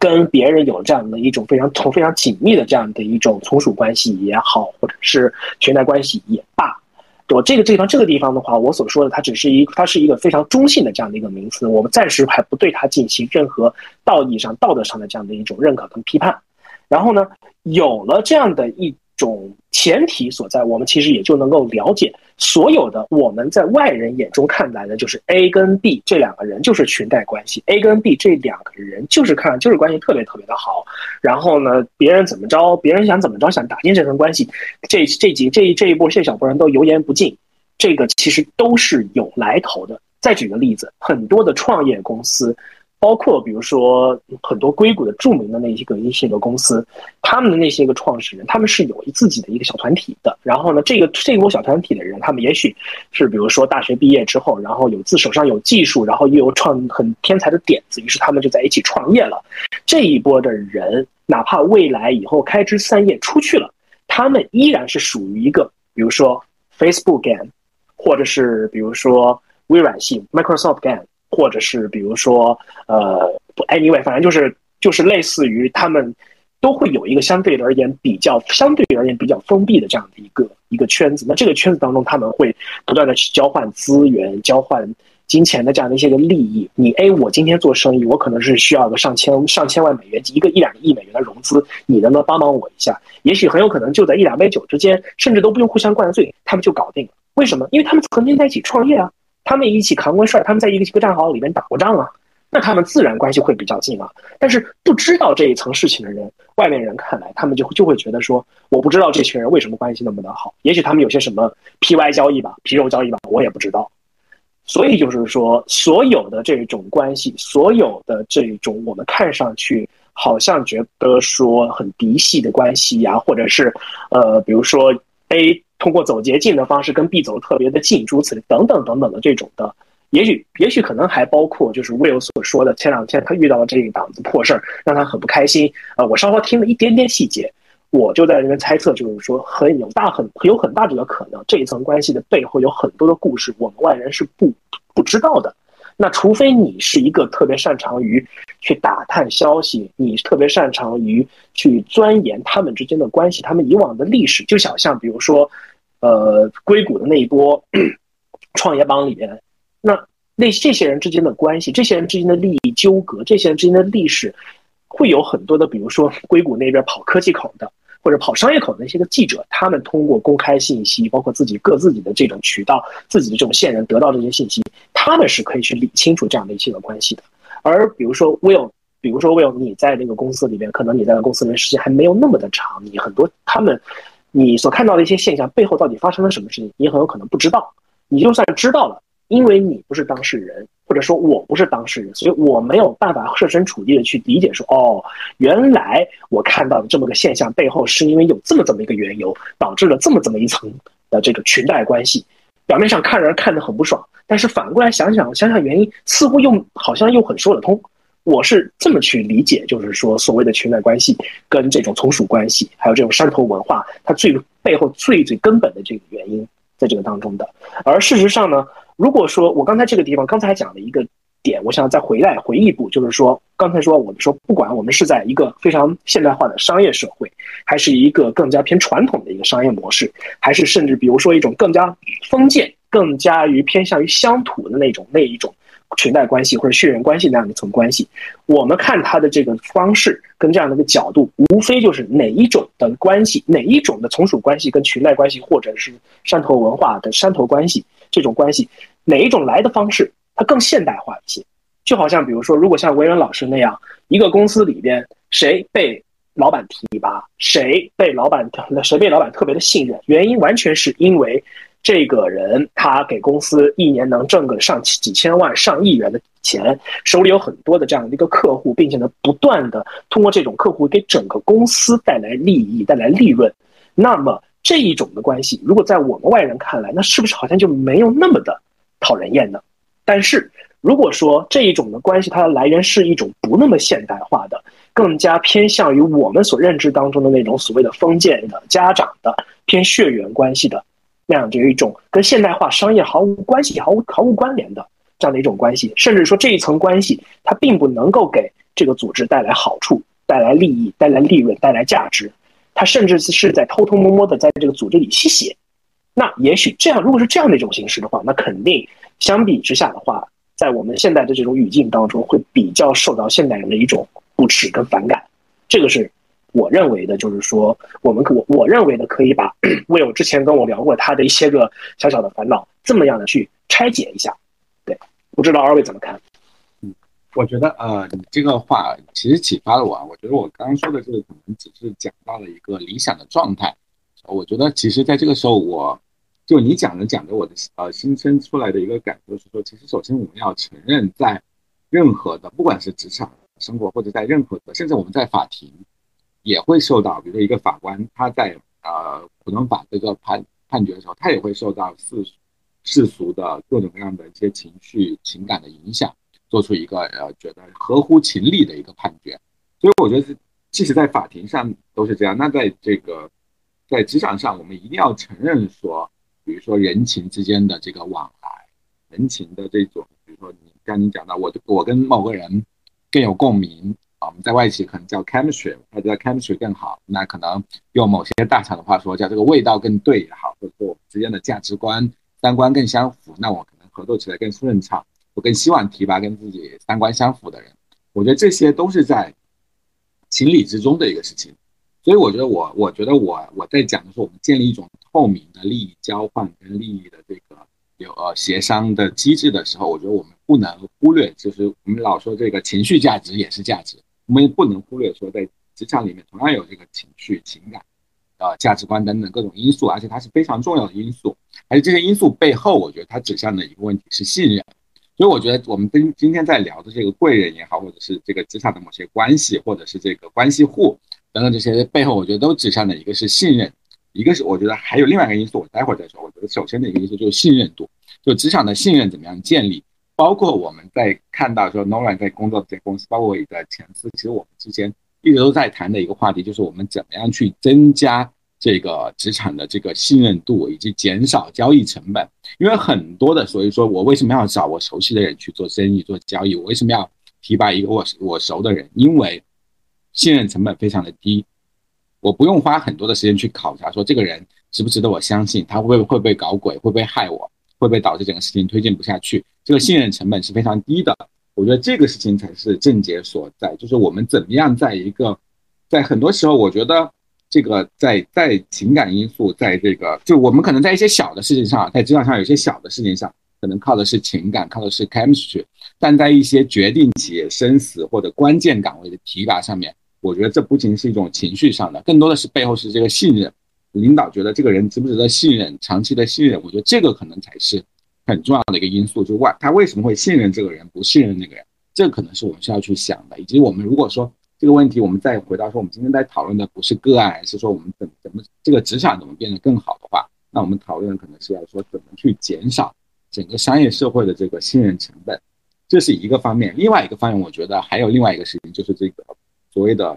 跟别人有这样的一种非常从非常紧密的这样的一种从属关系也好，或者是裙带关系也罢，我这个地方这个地方的话，我所说的它只是一它是一个非常中性的这样的一个名词，我们暂时还不对它进行任何道义上道德上的这样的一种认可跟批判。然后呢，有了这样的一。种前提所在，我们其实也就能够了解，所有的我们在外人眼中看来的，就是 A 跟 B 这两个人就是裙带关系，A 跟 B 这两个人就是看就是关系特别特别的好。然后呢，别人怎么着，别人想怎么着，想打进这层关系，这这几这这一波这小波人都油盐不进，这个其实都是有来头的。再举个例子，很多的创业公司。包括比如说很多硅谷的著名的那些个一些个公司，他们的那些个创始人，他们是有一自己的一个小团体的。然后呢，这个这一波小团体的人，他们也许是比如说大学毕业之后，然后有自手上有技术，然后又有创很天才的点子，于是他们就在一起创业了。这一波的人，哪怕未来以后开枝散叶出去了，他们依然是属于一个，比如说 Facebook game，或者是比如说微软系 Microsoft game。或者是比如说，呃不，anyway，反正就是就是类似于他们都会有一个相对而言比较相对而言比较封闭的这样的一个一个圈子。那这个圈子当中，他们会不断的去交换资源、交换金钱的这样的一些个利益。你 A，我今天做生意，我可能是需要个上千上千万美元，一个一两亿美元的融资，你能不能帮帮我一下？也许很有可能就在一两杯酒之间，甚至都不用互相灌醉，他们就搞定了。为什么？因为他们曾经在一起创业啊。他们一起扛过事儿，他们在一个一个战壕里面打过仗啊，那他们自然关系会比较近啊。但是不知道这一层事情的人，外面人看来，他们就就会觉得说，我不知道这群人为什么关系那么的好，也许他们有些什么 P Y 交易吧，皮肉交易吧，我也不知道。所以就是说，所有的这种关系，所有的这种我们看上去好像觉得说很嫡系的关系呀，或者是呃，比如说 A 通过走捷径的方式跟 B 走特别的近，如此等等等等的这种的，也许也许可能还包括就是 Will 所说的前两天他遇到了这一档子破事儿，让他很不开心。呃，我稍稍听了一点点细节，我就在那边猜测，就是说很有大很有很大这个可能，这一层关系的背后有很多的故事，我们外人是不不知道的。那除非你是一个特别擅长于去打探消息，你特别擅长于去钻研他们之间的关系，他们以往的历史，就想像比如说，呃，硅谷的那一波 *clears throat* 创业邦里面，那那这些人之间的关系，这些人之间的利益纠葛，这些人之间的历史，会有很多的，比如说硅谷那边跑科技口的。或者跑商业口的那些个记者，他们通过公开信息，包括自己各自己的这种渠道，自己的这种线人得到这些信息，他们是可以去理清楚这样的一些个关系的。而比如说 Will，比如说 Will，你在那个公司里面，可能你在那公司里面时间还没有那么的长，你很多他们你所看到的一些现象背后到底发生了什么事情，你很有可能不知道。你就算知道了。因为你不是当事人，或者说我不是当事人，所以我没有办法设身处地的去理解说，哦，原来我看到的这么个现象背后是因为有这么这么一个缘由，导致了这么这么一层的这个裙带关系。表面上看人看得很不爽，但是反过来想想想想原因，似乎又好像又很说得通。我是这么去理解，就是说所谓的裙带关系跟这种从属关系，还有这种山头文化，它最背后最最根本的这个原因，在这个当中的。而事实上呢？如果说我刚才这个地方刚才讲了一个点，我想再回来回忆一步，就是说刚才说我们说，不管我们是在一个非常现代化的商业社会，还是一个更加偏传统的一个商业模式，还是甚至比如说一种更加封建、更加于偏向于乡土的那种那一种裙带关系或者血缘关系那样的一层关系，我们看它的这个方式跟这样的一个角度，无非就是哪一种的关系，哪一种的从属关系跟裙带关系，或者是山头文化的山头关系这种关系。哪一种来的方式，它更现代化一些？就好像比如说，如果像维仁老师那样，一个公司里边谁被老板提拔，谁被老板谁被老板特别的信任，原因完全是因为这个人他给公司一年能挣个上几千万、上亿元的钱，手里有很多的这样的一个客户，并且呢，不断的通过这种客户给整个公司带来利益、带来利润。那么这一种的关系，如果在我们外人看来，那是不是好像就没有那么的？讨人厌呢，但是如果说这一种的关系，它的来源是一种不那么现代化的，更加偏向于我们所认知当中的那种所谓的封建的家长的偏血缘关系的那样的一种跟现代化商业毫无关系、毫无毫无关联的这样的一种关系，甚至说这一层关系它并不能够给这个组织带来好处、带来利益、带来利润、带来价值，它甚至是在偷偷摸摸的在这个组织里吸血。那也许这样，如果是这样的一种形式的话，那肯定相比之下的话，在我们现在的这种语境当中，会比较受到现代人的一种不耻跟反感。这个是我认为的，就是说，我们我我认为的，可以把 *clears throat* Will 之前跟我聊过他的一些个小小的烦恼，这么样的去拆解一下。对，不知道二位怎么看？嗯，我觉得呃，你这个话其实启发了我啊。我觉得我刚刚说的这个可能只是讲到了一个理想的状态。我觉得其实在这个时候，我就你讲着讲着，我的呃新生出来的一个感受是说，其实首先我们要承认，在任何的不管是职场生活，或者在任何的，甚至我们在法庭，也会受到，比如说一个法官他在呃普通法这个判判决的时候，他也会受到世世俗的各种各样的一些情绪情感的影响，做出一个呃觉得合乎情理的一个判决。所以我觉得，即使在法庭上都是这样，那在这个。在职场上，我们一定要承认说，比如说人情之间的这个往来，人情的这种，比如说你刚你讲到，我我跟某个人更有共鸣我们在外企可能叫 chemistry，或者 chemistry 更好，那可能用某些大厂的话说，叫这个味道更对也好，或者说我们之间的价值观、三观更相符，那我可能合作起来更顺畅，我更希望提拔跟自己三观相符的人。我觉得这些都是在情理之中的一个事情。所以我觉得我，我觉得我我在讲的是我们建立一种透明的利益交换跟利益的这个有呃协商的机制的时候，我觉得我们不能忽略，就是我们老说这个情绪价值也是价值，我们也不能忽略说在职场里面同样有这个情绪、情感、呃价值观等等各种因素，而且它是非常重要的因素，而且这些因素背后，我觉得它指向的一个问题是信任。所以我觉得我们今今天在聊的这个贵人也好，或者是这个职场的某些关系，或者是这个关系户等等这些背后，我觉得都指向的一个是信任，一个是我觉得还有另外一个因素，我待会儿再说。我觉得首先的一个因素就是信任度，就职场的信任怎么样建立，包括我们在看到说 Nolan 在工作的这公司，包括我的前司，其实我们之间一直都在谈的一个话题，就是我们怎么样去增加。这个职场的这个信任度以及减少交易成本，因为很多的，所以说我为什么要找我熟悉的人去做生意、做交易？我为什么要提拔一个我我熟的人？因为信任成本非常的低，我不用花很多的时间去考察说这个人值不值得我相信，他会不会会不会搞鬼，会不会害我，会不会导致整个事情推进不下去？这个信任成本是非常低的。我觉得这个事情才是症结所在，就是我们怎么样在一个在很多时候，我觉得。这个在在情感因素，在这个就我们可能在一些小的事情上，在职场上有些小的事情上，可能靠的是情感，靠的是 chemistry，但在一些决定企业生死或者关键岗位的提拔上面，我觉得这不仅是一种情绪上的，更多的是背后是这个信任。领导觉得这个人值不值得信任，长期的信任，我觉得这个可能才是很重要的一个因素。就外他为什么会信任这个人，不信任那个人，这可能是我们需要去想的。以及我们如果说。这个问题，我们再回到说，我们今天在讨论的不是个案，而是说我们怎怎么这个职场怎么变得更好的话，那我们讨论可能是要说怎么去减少整个商业社会的这个信任成本，这是一个方面。另外一个方面，我觉得还有另外一个事情，就是这个所谓的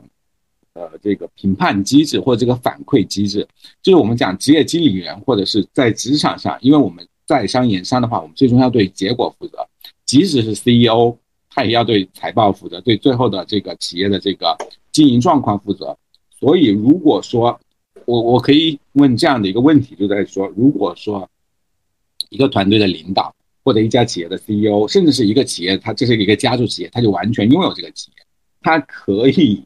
呃这个评判机制或者这个反馈机制，就是我们讲职业经理人或者是在职场上，因为我们在商言商的话，我们最终要对结果负责，即使是 CEO。他也要对财报负责，对最后的这个企业的这个经营状况负责。所以，如果说我我可以问这样的一个问题，就在说，如果说一个团队的领导或者一家企业的 CEO，甚至是一个企业，他这是一个家族企业，他就完全拥有这个企业，他可以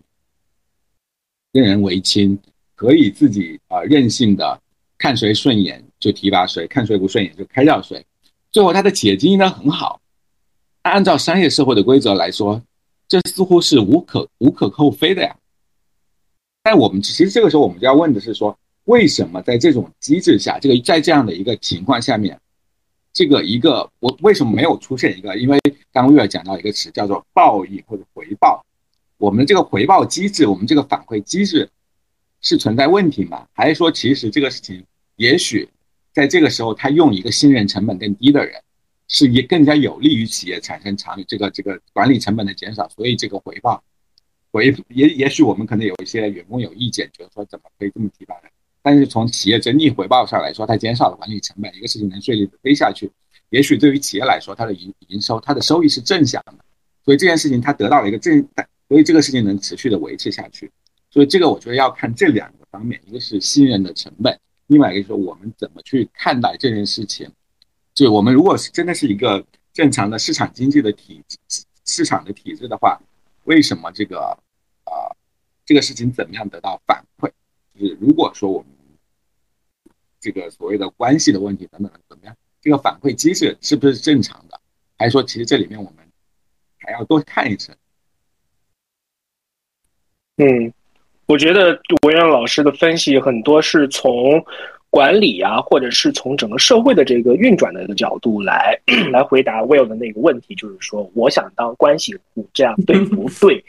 任人唯亲，可以自己啊任性的看谁顺眼就提拔谁，看谁不顺眼就开掉谁，最后他的企业经营的很好。按照商业社会的规则来说，这似乎是无可无可厚非的呀。但我们其实这个时候我们就要问的是说，为什么在这种机制下，这个在这样的一个情况下面，这个一个我为什么没有出现一个？因为刚刚威尔讲到一个词叫做报应或者回报，我们这个回报机制，我们这个反馈机制是存在问题吗？还是说其实这个事情也许在这个时候他用一个信任成本更低的人？是也更加有利于企业产生长这个这个管理成本的减少，所以这个回报回也也许我们可能有一些员工有意见，觉得说怎么可以这么提拔呢？但是从企业整体回报上来说，它减少了管理成本，一个事情能顺利的飞下去，也许对于企业来说，它的营营收它的收益是正向的，所以这件事情它得到了一个正，所以这个事情能持续的维持下去，所以这个我觉得要看这两个方面，一个是信任的成本，另外一个就是我们怎么去看待这件事情。就我们如果是真的是一个正常的市场经济的体制市场的体制的话，为什么这个呃这个事情怎么样得到反馈？就是如果说我们这个所谓的关系的问题等等怎么样，这个反馈机制是不是正常的？还是说其实这里面我们还要多看一层？嗯，我觉得文渊老师的分析很多是从。管理啊，或者是从整个社会的这个运转的一个角度来来回答 Will 的那个问题，就是说，我想当关系户，这样对不 *laughs* 对？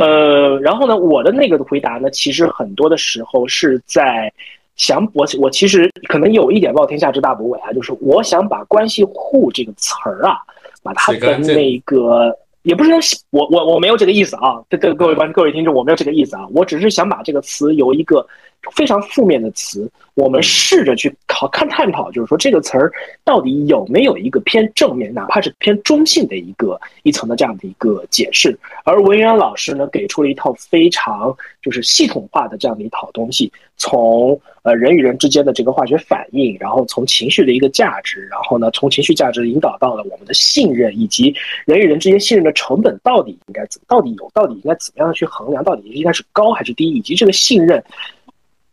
呃，然后呢，我的那个回答呢，其实很多的时候是在想，我我其实可能有一点冒天下之大不韪啊，就是我想把关系户这个词儿啊，把它的那个，也不是说我我我没有这个意思啊，这这各位观各位听众，我没有这个意思啊，我只是想把这个词有一个。非常负面的词，我们试着去考看探讨，就是说这个词儿到底有没有一个偏正面，哪怕是偏中性的一个一层的这样的一个解释。而文渊老师呢，给出了一套非常就是系统化的这样的一套东西，从呃人与人之间的这个化学反应，然后从情绪的一个价值，然后呢从情绪价值引导到了我们的信任，以及人与人之间信任的成本到底应该怎，到底有到底应该怎么样去衡量，到底应该是高还是低，以及这个信任。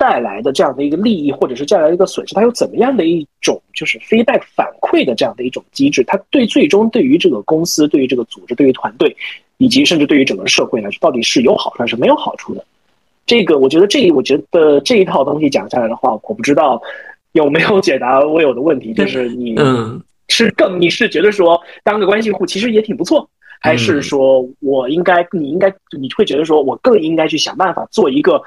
带来的这样的一个利益，或者是带来的一个损失，它有怎么样的一种就是 feedback 反馈的这样的一种机制？它对最终对于这个公司、对于这个组织、对于团队，以及甚至对于整个社会来说，到底是有好处还是没有好处的？这个我觉得这一我觉得这一套东西讲下来的话，我不知道有没有解答我有的问题，就是你嗯。是更你是觉得说当个关系户其实也挺不错，还是说我应该你应该你会觉得说我更应该去想办法做一个。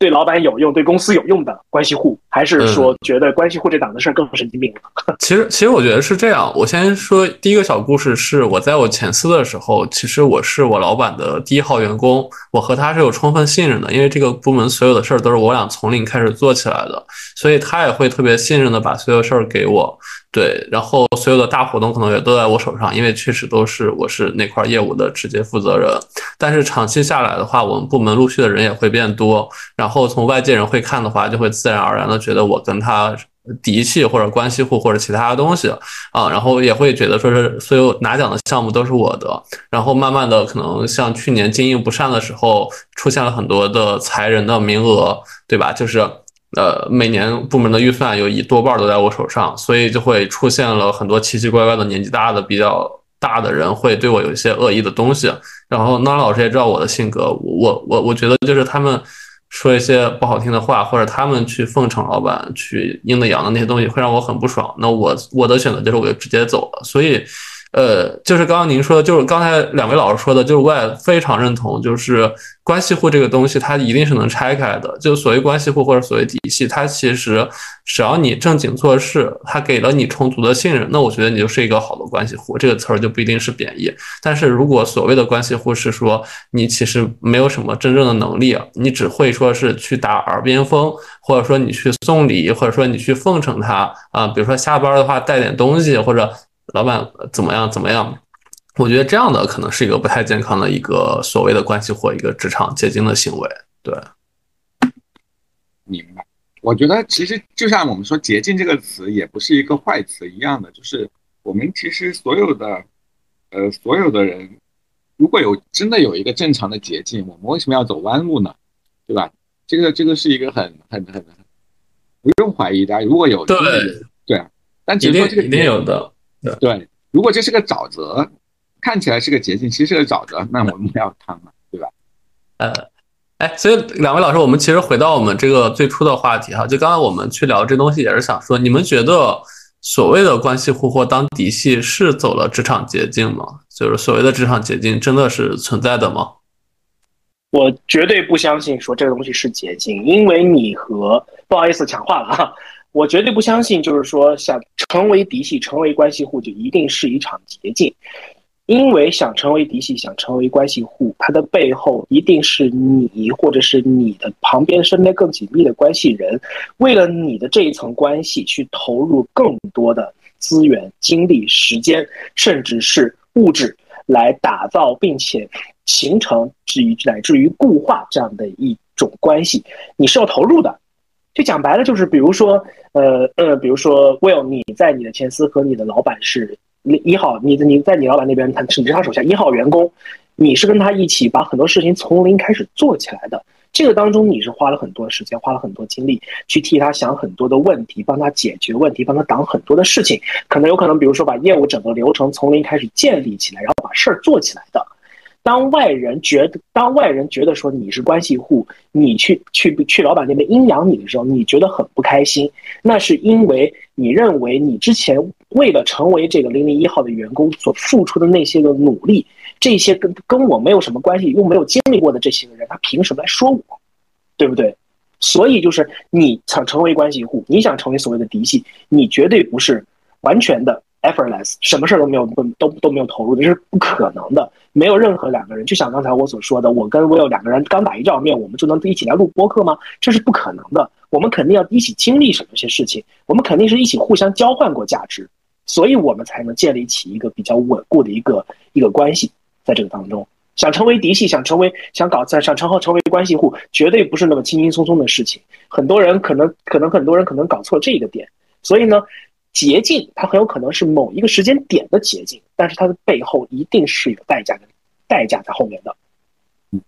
对老板有用、对公司有用的关系户，还是说觉得关系户这档子事儿更神经病了？*laughs* 其实，其实我觉得是这样。我先说第一个小故事，是我在我前司的时候，其实我是我老板的第一号员工，我和他是有充分信任的，因为这个部门所有的事儿都是我俩从零开始做起来的，所以他也会特别信任的把所有事儿给我。对，然后所有的大活动可能也都在我手上，因为确实都是我是那块业务的直接负责人。但是长期下来的话，我们部门陆续的人也会变多，然后从外界人会看的话，就会自然而然的觉得我跟他嫡系或者关系户或者其他的东西啊，然后也会觉得说是所有拿奖的项目都是我的。然后慢慢的，可能像去年经营不善的时候，出现了很多的裁人的名额，对吧？就是。呃，每年部门的预算有一多半都在我手上，所以就会出现了很多奇奇怪怪的年纪大的比较大的人会对我有一些恶意的东西。然后那老师也知道我的性格，我我我觉得就是他们说一些不好听的话，或者他们去奉承老板、去阴的阳的那些东西，会让我很不爽。那我我的选择就是我就直接走了。所以。呃，就是刚刚您说的，就是刚才两位老师说的，就是我也非常认同，就是关系户这个东西，它一定是能拆开的。就所谓关系户或者所谓嫡系，它其实只要你正经做事，它给了你充足的信任，那我觉得你就是一个好的关系户。这个词儿就不一定是贬义。但是如果所谓的关系户是说你其实没有什么真正的能力，你只会说是去打耳边风，或者说你去送礼，或者说你去奉承他啊，比如说下班的话带点东西或者。老板怎么样？怎么样？我觉得这样的可能是一个不太健康的一个所谓的关系或一个职场结晶的行为。对，明白。我觉得其实就像我们说“捷径”这个词，也不是一个坏词一样的。就是我们其实所有的，呃，所有的人，如果有真的有一个正常的捷径，我们为什么要走弯路呢？对吧？这个这个是一个很很很不用怀疑的。如果有对对啊，但只是说这个一定有的。对，如果这是个沼泽，看起来是个捷径，其实是个沼泽，那我们不要趟嘛，对吧？呃，哎，所以两位老师，我们其实回到我们这个最初的话题哈，就刚刚我们去聊这东西，也是想说，你们觉得所谓的关系户或当嫡系是走了职场捷径吗？就是所谓的职场捷径真的是存在的吗？我绝对不相信说这个东西是捷径，因为你和不好意思抢话了哈。我绝对不相信，就是说想成为嫡系、成为关系户就一定是一场捷径，因为想成为嫡系、想成为关系户，它的背后一定是你或者是你的旁边、身边更紧密的关系人，为了你的这一层关系去投入更多的资源、精力、时间，甚至是物质，来打造并且形成至于乃至于固化这样的一种关系，你是要投入的。就讲白了，就是比如说，呃呃，比如说，Will，你在你的前司和你的老板是一号，你的你在你老板那边，他是他手下一号员工，你是跟他一起把很多事情从零开始做起来的。这个当中，你是花了很多时间，花了很多精力去替他想很多的问题，帮他解决问题，帮他挡很多的事情。可能有可能，比如说把业务整个流程从零开始建立起来，然后把事儿做起来的。当外人觉得，当外人觉得说你是关系户，你去去去老板那边阴阳你的时候，你觉得很不开心。那是因为你认为你之前为了成为这个零零一号的员工所付出的那些个努力，这些跟跟我没有什么关系，又没有经历过的这些个人，他凭什么来说我？对不对？所以就是你想成为关系户，你想成为所谓的嫡系，你绝对不是完全的。effortless，什么事儿都没有，都都都没有投入，这是不可能的。没有任何两个人，就像刚才我所说的，我跟 Will 两个人刚打一照面，我们就能一起来录播客吗？这是不可能的。我们肯定要一起经历什么些事情，我们肯定是一起互相交换过价值，所以我们才能建立起一个比较稳固的一个一个关系。在这个当中，想成为嫡系，想成为想搞在想成后成为关系户，绝对不是那么轻轻松松的事情。很多人可能可能很多人可能搞错这个点，所以呢。捷径，它很有可能是某一个时间点的捷径，但是它的背后一定是有代价的，代价在后面的。嗯，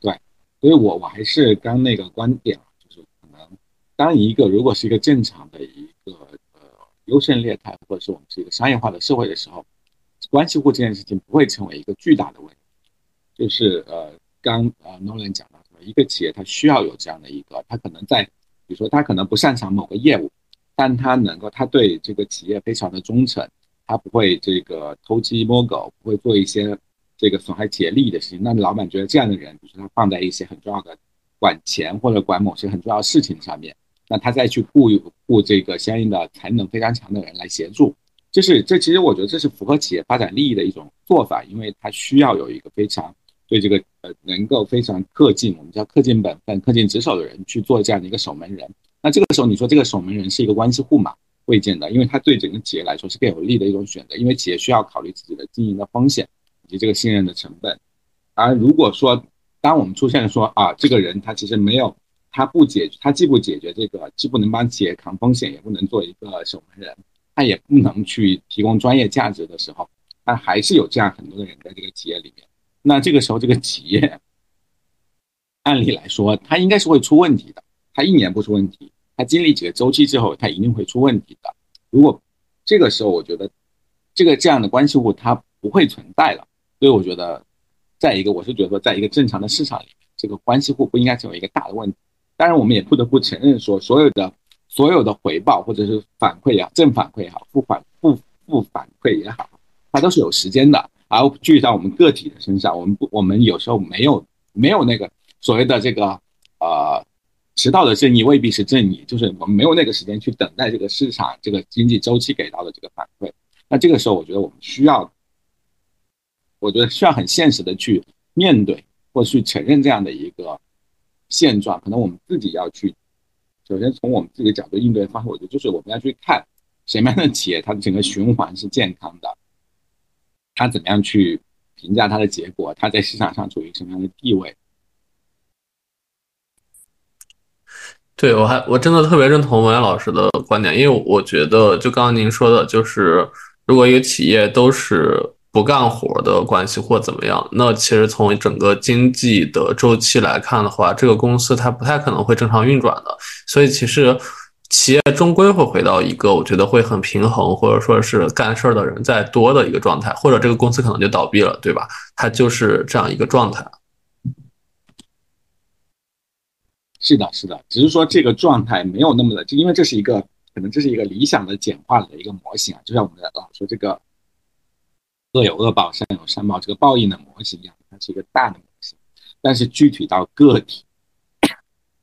对，所以我我还是刚那个观点啊就是可能当一个如果是一个正常的一个呃优胜劣汰，或者是我们是一个商业化的社会的时候，关系户这件事情不会成为一个巨大的问题。就是呃，刚呃 Nolan 讲到说，一个企业它需要有这样的一个，它可能在比如说它可能不擅长某个业务。但他能够，他对这个企业非常的忠诚，他不会这个偷鸡摸狗，不会做一些这个损害企业利益的事情。那老板觉得这样的人，就是他放在一些很重要的管钱或者管某些很重要的事情上面，那他再去雇雇这个相应的才能非常强的人来协助，这是这其实我觉得这是符合企业发展利益的一种做法，因为他需要有一个非常对这个呃能够非常恪尽，我们叫恪尽本分、恪尽职守的人去做这样的一个守门人。那这个时候你说这个守门人是一个关系户嘛？未见得，因为他对整个企业来说是更有利的一种选择，因为企业需要考虑自己的经营的风险以及这个信任的成本。而如果说当我们出现说啊，这个人他其实没有，他不解，他既不解决这个，既不能帮企业扛风险，也不能做一个守门人，他也不能去提供专业价值的时候，他还是有这样很多的人在这个企业里面。那这个时候，这个企业按理来说，他应该是会出问题的，他一年不出问题。它经历几个周期之后，它一定会出问题的。如果这个时候，我觉得这个这样的关系户它不会存在了。所以我觉得，再一个，我是觉得，在一个正常的市场里面，这个关系户不应该成为一个大的问题。当然，我们也不得不承认说，所有的所有的回报或者是反馈啊，正反馈也好，负反负负反馈也好，它都是有时间的。而具体到我们个体的身上，我们不，我们有时候没有没有那个所谓的这个呃。迟到的正义未必是正义，就是我们没有那个时间去等待这个市场、这个经济周期给到的这个反馈。那这个时候，我觉得我们需要，我觉得需要很现实的去面对或去承认这样的一个现状。可能我们自己要去，首先从我们自己的角度应对方式，我觉得就是我们要去看什么样的企业，它的整个循环是健康的，它怎么样去评价它的结果，它在市场上处于什么样的地位。对，我还我真的特别认同文岩老师的观点，因为我觉得就刚刚您说的，就是如果一个企业都是不干活的关系或怎么样，那其实从整个经济的周期来看的话，这个公司它不太可能会正常运转的。所以其实企业终归会回到一个我觉得会很平衡，或者说是干事儿的人再多的一个状态，或者这个公司可能就倒闭了，对吧？它就是这样一个状态。是的，是的，只是说这个状态没有那么的，就因为这是一个可能这是一个理想的简化的一个模型啊，就像我们的老说这个恶有恶报，善有善报这个报应的模型一样，它是一个大的模型。但是具体到个体，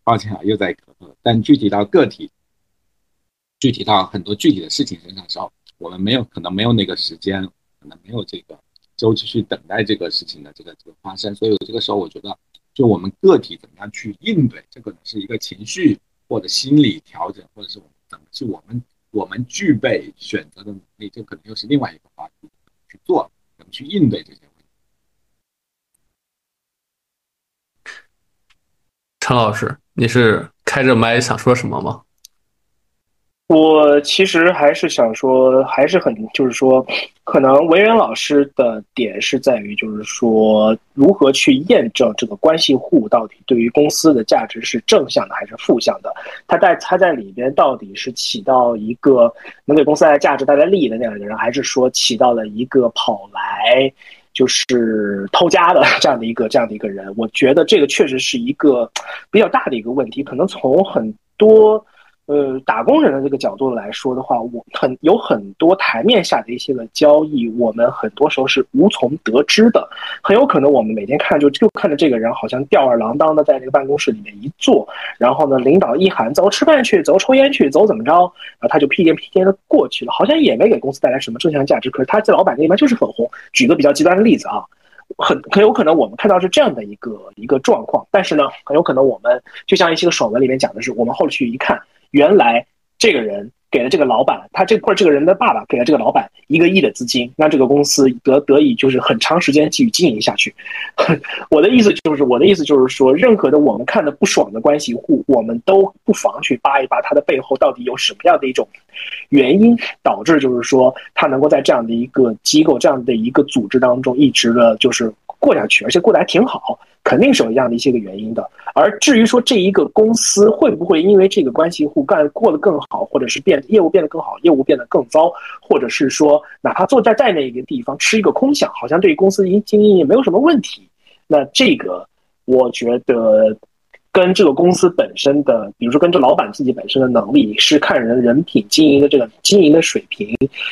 抱歉啊，又在咳嗽。但具体到个体，具体到很多具体的事情身上的时候，我们没有可能没有那个时间，可能没有这个周期去等待这个事情的这个这个发生。所以这个时候，我觉得。就我们个体怎么样去应对，这可能是一个情绪或者心理调整，或者是我们怎么是我们我们具备选择的能力，这可能又是另外一个话题去做，怎么去应对这些问题。陈老师，你是开着麦想说什么吗？我其实还是想说，还是很就是说，可能文渊老师的点是在于，就是说如何去验证这个关系户到底对于公司的价值是正向的还是负向的？他在他在里边到底是起到一个能给公司带来价值、带来利益的那样一个人，还是说起到了一个跑来就是偷家的这样的一个这样的一个人？我觉得这个确实是一个比较大的一个问题，可能从很多。呃，打工人的这个角度来说的话，我很有很多台面下的一些个交易，我们很多时候是无从得知的。很有可能我们每天看就就看着这个人好像吊儿郎当的在那个办公室里面一坐，然后呢，领导一喊走吃饭去，走抽烟去，走怎么着，然后他就屁颠屁颠的过去了，好像也没给公司带来什么正向价值。可是他在老板那边就是很红。举个比较极端的例子啊，很很有可能我们看到是这样的一个一个状况，但是呢，很有可能我们就像一些个爽文里面讲的是，我们后续一看。原来这个人给了这个老板，他这或者这个人的爸爸给了这个老板一个亿的资金，让这个公司得得以就是很长时间继续经营下去。我的意思就是，我的意思就是说，任何的我们看的不爽的关系户，我们都不妨去扒一扒他的背后到底有什么样的一种原因，导致就是说他能够在这样的一个机构、这样的一个组织当中一直的就是过下去，而且过得还挺好。肯定是有一样的一些个原因的，而至于说这一个公司会不会因为这个关系户干过得更好，或者是变业务变得更好，业务变得更糟，或者是说哪怕坐在在那一个地方吃一个空饷，好像对于公司经营也没有什么问题，那这个我觉得跟这个公司本身的，比如说跟这老板自己本身的能力，是看人人品、经营的这个经营的水平，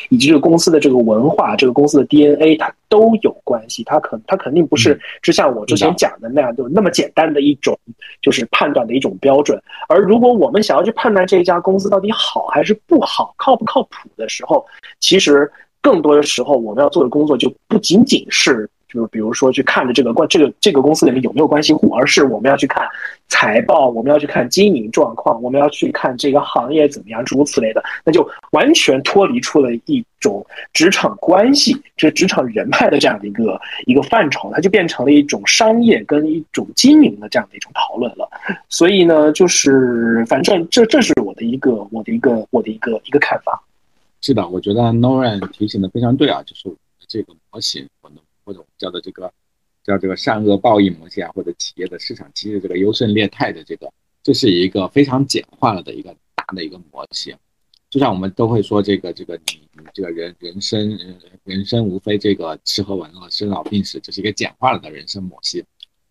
以及这个公司的这个文化、这个公司的 DNA，它都有关系。它可它肯定不是就像我之前讲的那样，就那么简单的一种就是判断的一种标准。而如果我们想要去判断这一家公司到底好还是不好、靠不靠谱的时候，其实更多的时候我们要做的工作就不仅仅是。就是比如说去看着这个关这个这个公司里面有没有关系户，而是我们要去看财报，我们要去看经营状况，我们要去看这个行业怎么样，诸如此类的，那就完全脱离出了一种职场关系，这职场人脉的这样的一个一个范畴，它就变成了一种商业跟一种经营的这样的一种讨论了。所以呢，就是反正这这是我的一个我的一个我的一个一个看法。是的，我觉得 Noran 提醒的非常对啊，就是这个模型我能。或者我们叫的这个叫这个善恶报应模型啊，或者企业的市场机制这个优胜劣汰的这个，这是一个非常简化了的一个大的一个模型。就像我们都会说这个这个你你这个人人生人生无非这个吃喝玩乐生老病死，这是一个简化了的人生模型。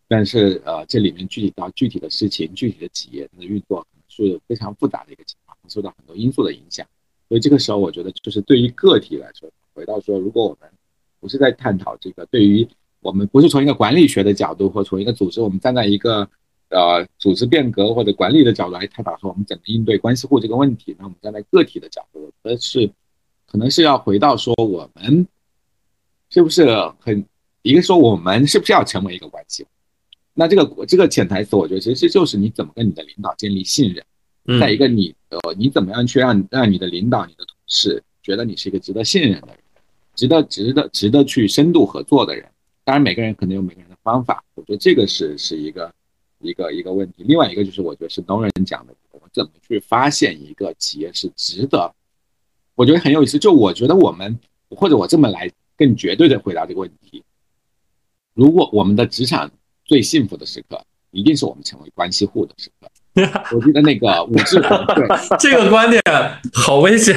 但是呃这里面具体到具体的事情、具体的企业它的运作是非常复杂的一个情况，受到很多因素的影响。所以这个时候我觉得就是对于个体来说，回到说如果我们不是在探讨这个，对于我们不是从一个管理学的角度，或从一个组织，我们站在一个呃组织变革或者管理的角度来探讨说我们怎么应对关系户这个问题。那我们站在个体的角度，我觉得是可能是要回到说我们是不是很一个说我们是不是要成为一个关系户？那这个这个潜台词，我觉得其实就是你怎么跟你的领导建立信任。再一个，你呃你怎么样去让让你的领导、你的同事觉得你是一个值得信任的人？值得、值得、值得去深度合作的人，当然每个人可能有每个人的方法，我觉得这个是是一个一个一个问题。另外一个就是，我觉得是东人讲的，我怎么去发现一个企业是值得？我觉得很有意思。就我觉得我们或者我这么来更绝对的回答这个问题：如果我们的职场最幸福的时刻，一定是我们成为关系户的时刻。*laughs* 我记得那个武志红，对这个观点好危险。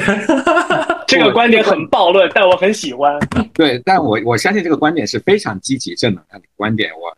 这个观点很暴论，但我很喜欢。对，但我我相信这个观点是非常积极正能量的观点。我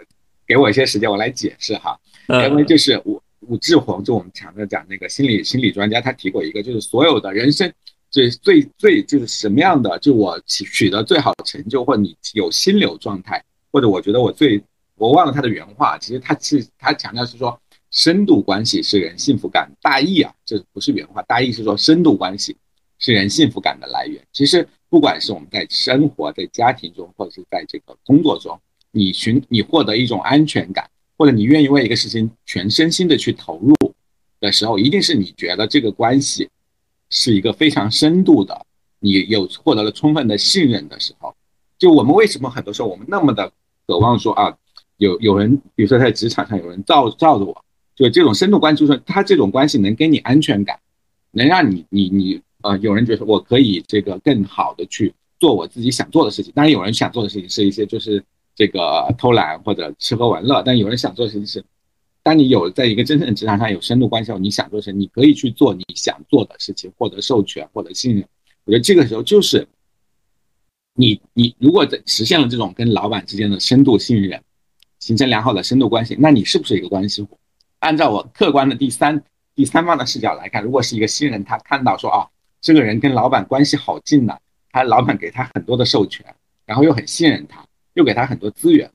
给我一些时间，我来解释哈。因为就是武武志红，就我们常常讲那个心理心理专家，他提过一个，就是所有的人生最最最就是什么样的，就我取取得最好的成就，或者你有心流状态，或者我觉得我最我忘了他的原话，其实他是他强调是说。深度关系是人幸福感大意啊，这不是原话，大意是说深度关系是人幸福感的来源。其实不管是我们在生活、在家庭中，或者是在这个工作中，你寻你获得一种安全感，或者你愿意为一个事情全身心的去投入的时候，一定是你觉得这个关系是一个非常深度的，你有获得了充分的信任的时候。就我们为什么很多时候我们那么的渴望说啊，有有人，比如说在职场上有人罩罩着我。就这种深度关系，就是他这种关系能给你安全感，能让你你你呃，有人觉得我可以这个更好的去做我自己想做的事情。当然，有人想做的事情是一些就是这个偷懒或者吃喝玩乐，但有人想做的事情是，当你有在一个真正的职场上有深度关系后，你想做事，你可以去做你想做的事情，获得授权，获得信任。我觉得这个时候就是你你如果在实现了这种跟老板之间的深度信任，形成良好的深度关系，那你是不是一个关系户？按照我客观的第三第三方的视角来看，如果是一个新人，他看到说啊，这个人跟老板关系好近呢，他老板给他很多的授权，然后又很信任他，又给他很多资源，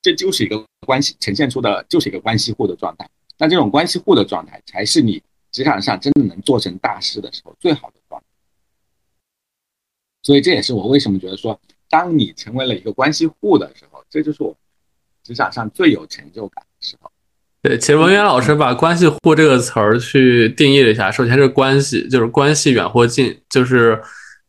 这就是一个关系呈现出的，就是一个关系户的状态。那这种关系户的状态，才是你职场上真的能做成大事的时候最好的状态。所以这也是我为什么觉得说，当你成为了一个关系户的时候，这就是我职场上最有成就感的时候。对，其实文渊老师把“关系户”这个词儿去定义了一下。首先是关系，就是关系远或近，就是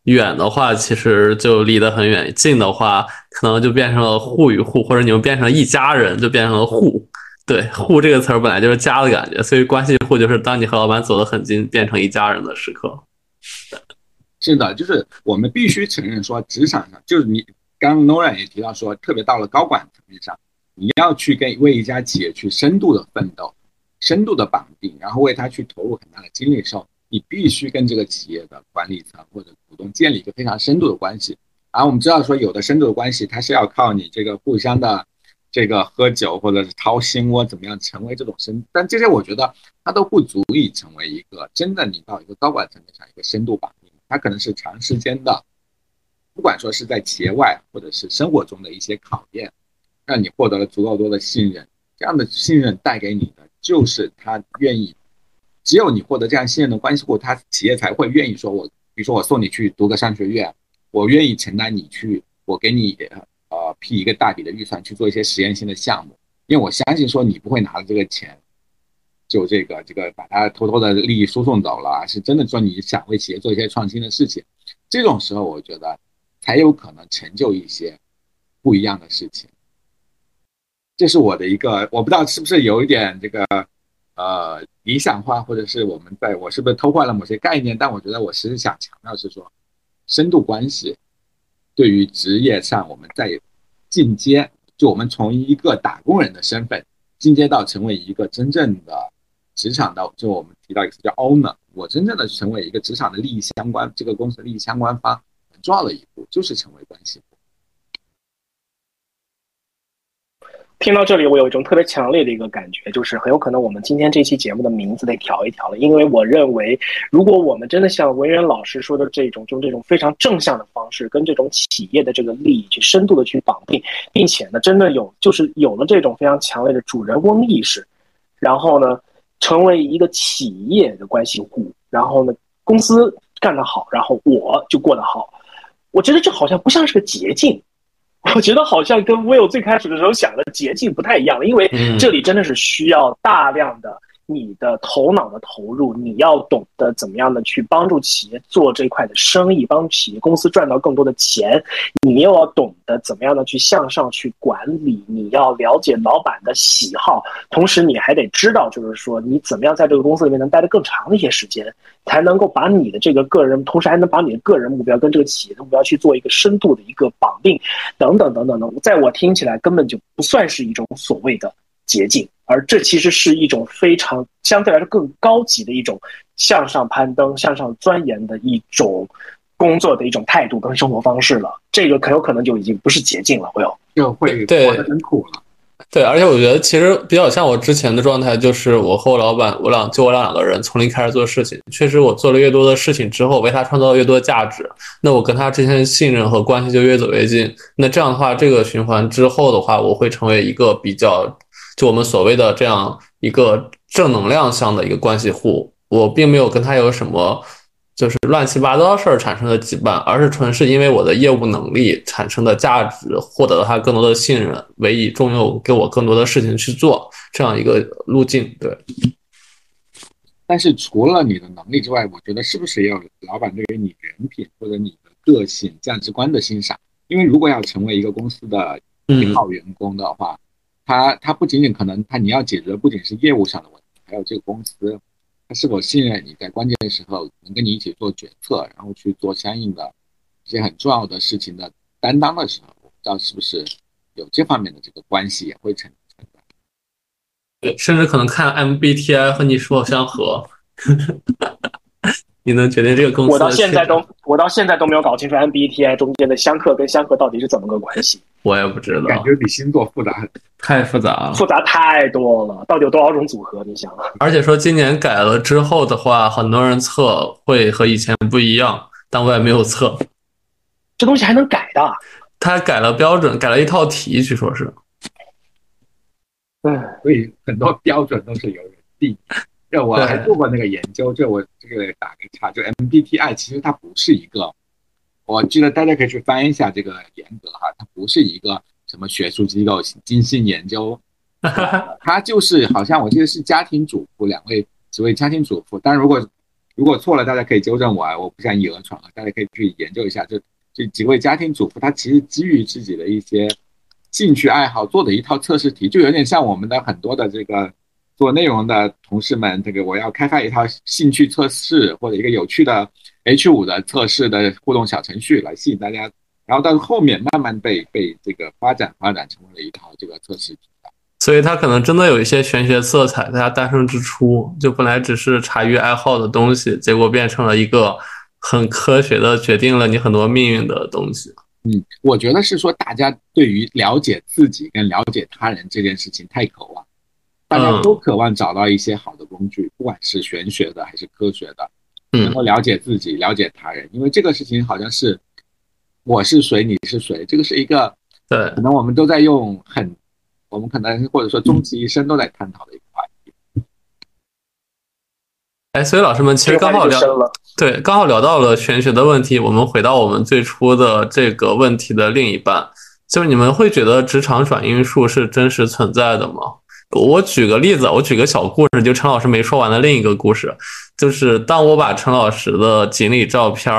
远的话，其实就离得很远；近的话，可能就变成了户与户，或者你们变成一家人，就变成了户。对，“户”这个词儿本来就是家的感觉，所以关系户就是当你和老板走得很近，变成一家人的时刻。是的，就是我们必须承认说，职场上就是你刚刚 Nora 也提到说，特别到了高管层面上。你要去跟为一家企业去深度的奋斗，深度的绑定，然后为他去投入很大的精力的时候，你必须跟这个企业的管理层或者股东建立一个非常深度的关系。而我们知道说，有的深度的关系，它是要靠你这个互相的这个喝酒或者是掏心窝怎么样成为这种深，但这些我觉得它都不足以成为一个真的你到一个高管层面上一个深度绑定，它可能是长时间的，不管说是在企业外或者是生活中的一些考验，让你获得了足够多的信任，这样的信任带给你的就是他愿意，只有你获得这样信任的关系后，他企业才会愿意说我，比如说我送你去读个商学院。我愿意承担你去，我给你呃批一个大笔的预算去做一些实验性的项目，因为我相信说你不会拿着这个钱，就这个这个把它偷偷的利益输送走了，是真的说你想为企业做一些创新的事情，这种时候我觉得才有可能成就一些不一样的事情。这是我的一个，我不知道是不是有一点这个呃理想化，或者是我们在我是不是偷换了某些概念，但我觉得我其实想强调是说。深度关系对于职业上，我们在进阶，就我们从一个打工人的身份进阶到成为一个真正的职场的，就我们提到一个词叫 owner，我真正的成为一个职场的利益相关，这个公司的利益相关方，很重要的一步就是成为关系。听到这里，我有一种特别强烈的一个感觉，就是很有可能我们今天这期节目的名字得调一调了，因为我认为，如果我们真的像文渊老师说的这种，用这种非常正向的方式，跟这种企业的这个利益去深度的去绑定，并且呢，真的有就是有了这种非常强烈的主人翁意识，然后呢，成为一个企业的关系户，然后呢，公司干得好，然后我就过得好，我觉得这好像不像是个捷径。*laughs* 我觉得好像跟 Will 最开始的时候想的捷径不太一样，因为这里真的是需要大量的。你的头脑的投入，你要懂得怎么样的去帮助企业做这块的生意，帮企业公司赚到更多的钱。你又要懂得怎么样的去向上去管理，你要了解老板的喜好，同时你还得知道，就是说你怎么样在这个公司里面能待得更长的一些时间，才能够把你的这个个人，同时还能把你的个人目标跟这个企业的目标去做一个深度的一个绑定，等等等等等。在我听起来，根本就不算是一种所谓的。捷径，而这其实是一种非常相对来说更高级的一种向上攀登、向上钻研的一种工作的一种态度跟生活方式了。这个很有可能就已经不是捷径了，会有就会活得很苦了。对，而且我觉得其实比较像我之前的状态，就是我和我老板，我俩就我俩两个人从零开始做事情。确实，我做了越多的事情之后，为他创造了越多的价值，那我跟他之间的信任和关系就越走越近。那这样的话，这个循环之后的话，我会成为一个比较。就我们所谓的这样一个正能量向的一个关系户，我并没有跟他有什么就是乱七八糟事儿产生的羁绊，而是纯是因为我的业务能力产生的价值，获得了他更多的信任，委以重用，给我更多的事情去做这样一个路径。对。但是除了你的能力之外，我觉得是不是也有老板对于你人品或者你的个性、价值观的欣赏？因为如果要成为一个公司的一号员工的话。他他不仅仅可能他你要解决的不仅是业务上的问题，还有这个公司他是否信任你在关键的时候能跟你一起做决策，然后去做相应的一些很重要的事情的担当的时候，我不知道是不是有这方面的这个关系也会成存在。对，甚至可能看 MBTI 和你是否相合。*laughs* 你能决定这个公司？我到现在都，我到现在都没有搞清楚 MBTI 中间的相克跟相克到底是怎么个关系。我也不知道，感觉比星座复杂，太复杂了，复杂太多了。到底有多少种组合？你想？而且说今年改了之后的话，很多人测会和以前不一样，但我也没有测。这东西还能改的？他改了标准，改了一套题，据说是。嗯，所以很多标准都是有人定。这我还做过那个研究，这我这个打个岔，就 MBTI 其实它不是一个，我记得大家可以去翻一下这个严格哈，它不是一个什么学术机构精心研究，*laughs* 它就是好像我记得是家庭主妇两位几位家庭主妇，但如果如果错了，大家可以纠正我啊，我不想以讹传讹，大家可以去研究一下，就这几位家庭主妇，她其实基于自己的一些兴趣爱好做的一套测试题，就有点像我们的很多的这个。做内容的同事们，这个我要开发一套兴趣测试或者一个有趣的 H 五的测试的互动小程序来吸引大家，然后到后面慢慢被被这个发展发展成为了一套这个测试题。所以它可能真的有一些玄学色彩，在它诞生之初就本来只是茶余爱好的东西，结果变成了一个很科学的决定了你很多命运的东西。嗯，我觉得是说大家对于了解自己跟了解他人这件事情太渴望，大家都渴望找到一些好的工具，不管是玄学的还是科学的，能够了解自己、了解他人，因为这个事情好像是我是谁，你是谁，这个是一个对，可能我们都在用很，我们可能或者说终其一生都在探讨的一个话题。哎，所以老师们其实刚好聊，对，刚好聊到了玄学的问题。我们回到我们最初的这个问题的另一半，就是你们会觉得职场转运术是真实存在的吗？我举个例子，我举个小故事，就陈老师没说完的另一个故事，就是当我把陈老师的锦鲤照片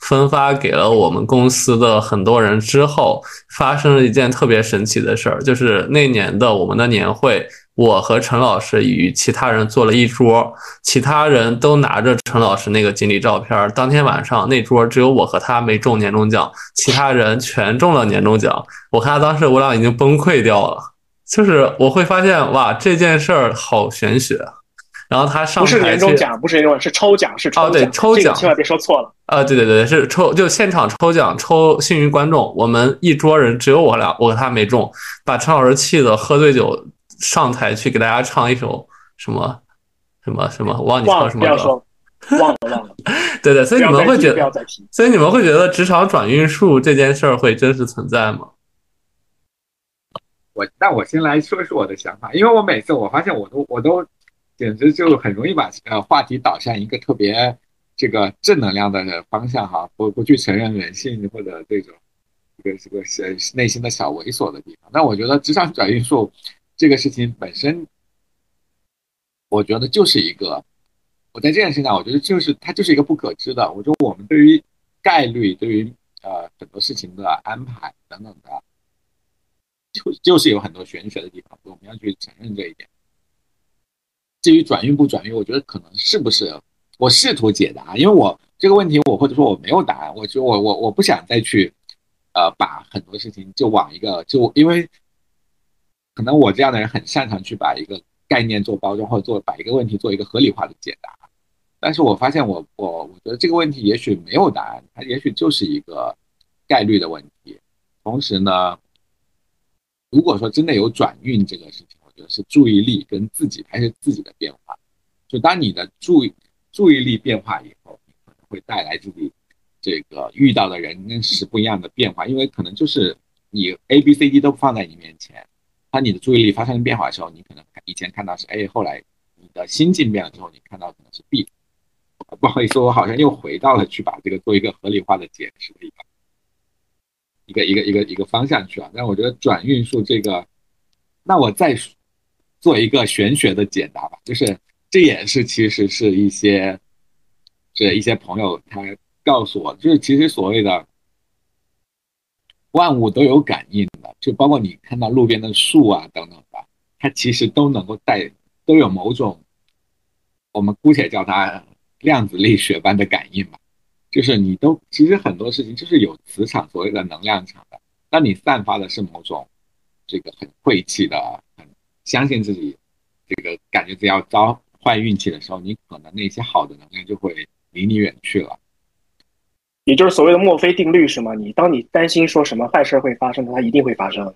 分发给了我们公司的很多人之后，发生了一件特别神奇的事儿，就是那年的我们的年会。我和陈老师与其他人坐了一桌，其他人都拿着陈老师那个锦鲤照片。当天晚上那桌只有我和他没中年终奖，其他人全中了年终奖。我看他当时我俩已经崩溃掉了，就是我会发现哇，这件事儿好玄学。然后他上不是年终奖，不是年终奖，是抽奖，是抽奖。哦，对，抽奖，千万别说错了。啊，对对对，是抽，就现场抽奖，抽幸运观众。我们一桌人只有我俩，我和他没中，把陈老师气的喝醉酒。上台去给大家唱一首什么什么什么，我忘记唱什么歌，忘了忘了。*laughs* 对对，所以你们会觉得，所以你们会觉得职场转运术这件事儿会真实存在吗？我那我先来说说我的想法，因为我每次我发现我都我都简直就很容易把呃话题导向一个特别这个正能量的方向哈，不不去承认人性或者这种这个这个是内心的小猥琐的地方。那我觉得职场转运术。这个事情本身，我觉得就是一个，我在这件事情上，我觉得就是它就是一个不可知的。我说我们对于概率，对于呃很多事情的安排等等的，就就是有很多玄学的地方，我们要去承认这一点。至于转运不转运，我觉得可能是不是我试图解答，因为我这个问题我或者说我没有答案，我就我我我不想再去呃把很多事情就往一个就因为。可能我这样的人很擅长去把一个概念做包装，或者做把一个问题做一个合理化的解答。但是我发现，我我我觉得这个问题也许没有答案，它也许就是一个概率的问题。同时呢，如果说真的有转运这个事情，是注意力跟自己还是自己的变化。就当你的注意注意力变化以后，可能会带来自己这个遇到的人跟事不一样的变化，因为可能就是你 A、B、C、D 都放在你面前。当你的注意力发生变化的时候，你可能以前看到是 A，后来你的心境变了之后，你看到可能是 B。不好意思，我好像又回到了去把这个做一个合理化的解释的一个一个一个一个一个方向去了。但我觉得转运术这个，那我再说做一个玄学的解答吧，就是这也是其实是一些这一些朋友他告诉我，就是其实所谓的。万物都有感应的，就包括你看到路边的树啊等等的，它其实都能够带，都有某种，我们姑且叫它量子力学般的感应吧。就是你都其实很多事情就是有磁场，所谓的能量场的。当你散发的是某种这个很晦气的，相信自己，这个感觉自己要遭坏运气的时候，你可能那些好的能量就会离你远去了。也就是所谓的墨菲定律是吗？你当你担心说什么坏事会发生，它一定会发生。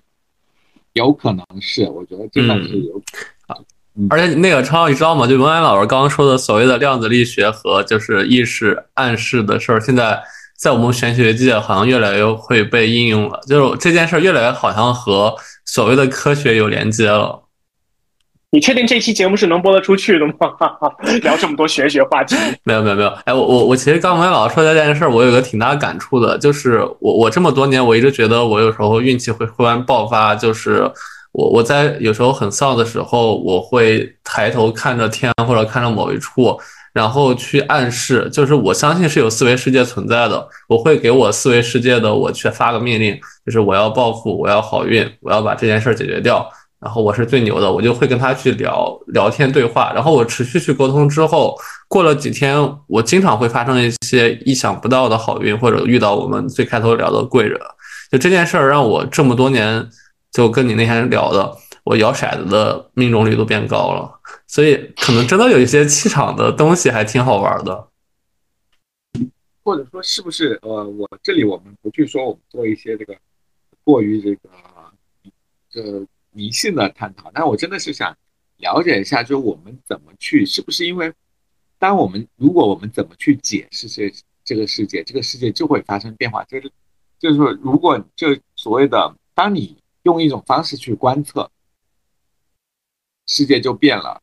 有可能是，我觉得真的是有可能。而且那个超，你知道吗？就文安老师刚刚说的所谓的量子力学和就是意识暗示的事儿，现在在我们玄学界好像越来越会被应用了。就是这件事儿越来越好像和所谓的科学有连接了。你确定这期节目是能播得出去的吗？*laughs* 聊这么多玄学话题，*laughs* 没有没有没有。哎，我我我其实刚才老师说这件事儿，我有个挺大感触的，就是我我这么多年，我一直觉得我有时候运气会忽然爆发，就是我我在有时候很丧的时候，我会抬头看着天或者看着某一处，然后去暗示，就是我相信是有四维世界存在的，我会给我四维世界的我去发个命令，就是我要暴富，我要好运，我要把这件事儿解决掉。然后我是最牛的，我就会跟他去聊聊天对话。然后我持续去沟通之后，过了几天，我经常会发生一些意想不到的好运，或者遇到我们最开头聊的贵人。就这件事儿，让我这么多年就跟你那天聊的，我摇骰子的命中率都变高了。所以可能真的有一些气场的东西还挺好玩的。或者说是不是呃，我这里我们不去说我们做一些这个过于这个这迷信的探讨，但我真的是想了解一下，就是我们怎么去，是不是因为当我们如果我们怎么去解释这这个世界，这个世界就会发生变化，就是就是说，如果就所谓的当你用一种方式去观测，世界就变了，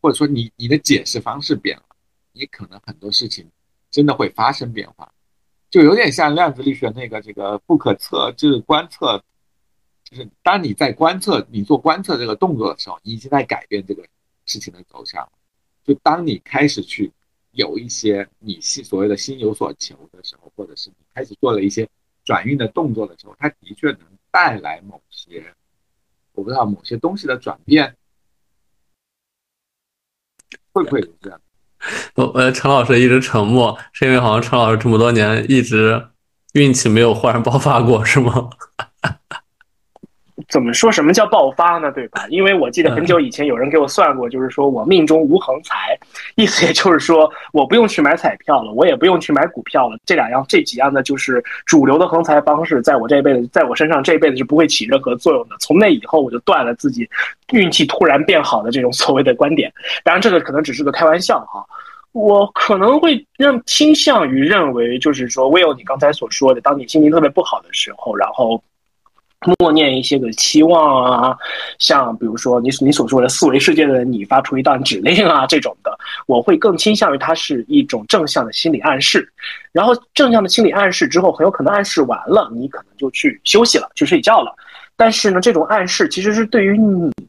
或者说你你的解释方式变了，你可能很多事情真的会发生变化，就有点像量子力学那个这个不可测，就是观测。就是当你在观测，你做观测这个动作的时候，你已经在改变这个事情的走向。就当你开始去有一些你心所谓的心有所求的时候，或者是你开始做了一些转运的动作的时候，它的确能带来某些我不知道某些东西的转变，会不会是这样？*laughs* 我呃，陈老师一直沉默，是因为好像陈老师这么多年一直运气没有忽然爆发过，是吗？怎么说？什么叫爆发呢？对吧？因为我记得很久以前有人给我算过，就是说我命中无横财，意思也就是说我不用去买彩票了，我也不用去买股票了。这两样、这几样呢，就是主流的横财方式，在我这辈子，在我身上这一辈子是不会起任何作用的。从那以后，我就断了自己运气突然变好的这种所谓的观点。当然，这个可能只是个开玩笑哈。我可能会认倾向于认为，就是说，Will 你刚才所说的，当你心情特别不好的时候，然后。默念一些个期望啊，像比如说你你所说的四维世界的你发出一段指令啊这种的，我会更倾向于它是一种正向的心理暗示。然后正向的心理暗示之后，很有可能暗示完了，你可能就去休息了，去睡觉了。但是呢，这种暗示其实是对于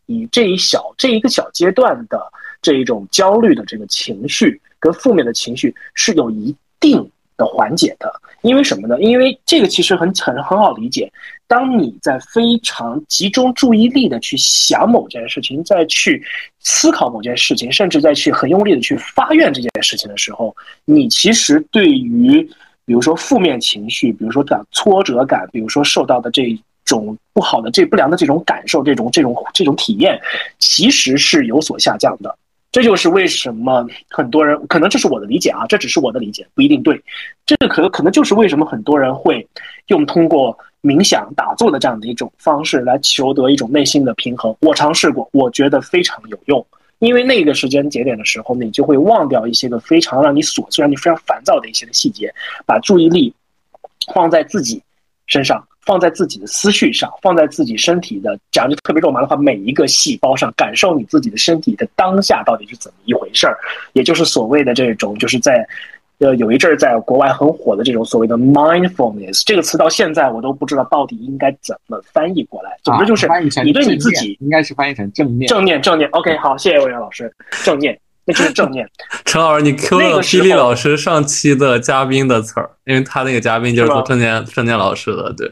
你这一小这一个小阶段的这一种焦虑的这个情绪跟负面的情绪是有一定的缓解的。因为什么呢？因为这个其实很很很好理解。当你在非常集中注意力的去想某件事情，再去思考某件事情，甚至再去很用力的去发愿这件事情的时候，你其实对于比如说负面情绪，比如说感挫折感，比如说受到的这种不好的、这不良的这种感受，这种这种这种体验，其实是有所下降的。这就是为什么很多人可能这是我的理解啊，这只是我的理解，不一定对。这个可可能就是为什么很多人会用通过冥想、打坐的这样的一种方式来求得一种内心的平衡。我尝试过，我觉得非常有用。因为那个时间节点的时候，你就会忘掉一些个非常让你琐碎、让你非常烦躁的一些的细节，把注意力放在自己身上。放在自己的思绪上，放在自己身体的，讲就特别肉麻的话，每一个细胞上，感受你自己的身体的当下到底是怎么一回事儿，也就是所谓的这种，就是在，呃，有一阵儿在国外很火的这种所谓的 mindfulness 这个词，到现在我都不知道到底应该怎么翻译过来。总之就是你对你自己应该是翻译成正念，正念，正念。OK，好，谢谢魏源老师，正念。那就是正念。*laughs* 陈老师，你 Q 了霹雳老师上期的嘉宾的词儿，因为他那个嘉宾就是做正念正念老师的，对。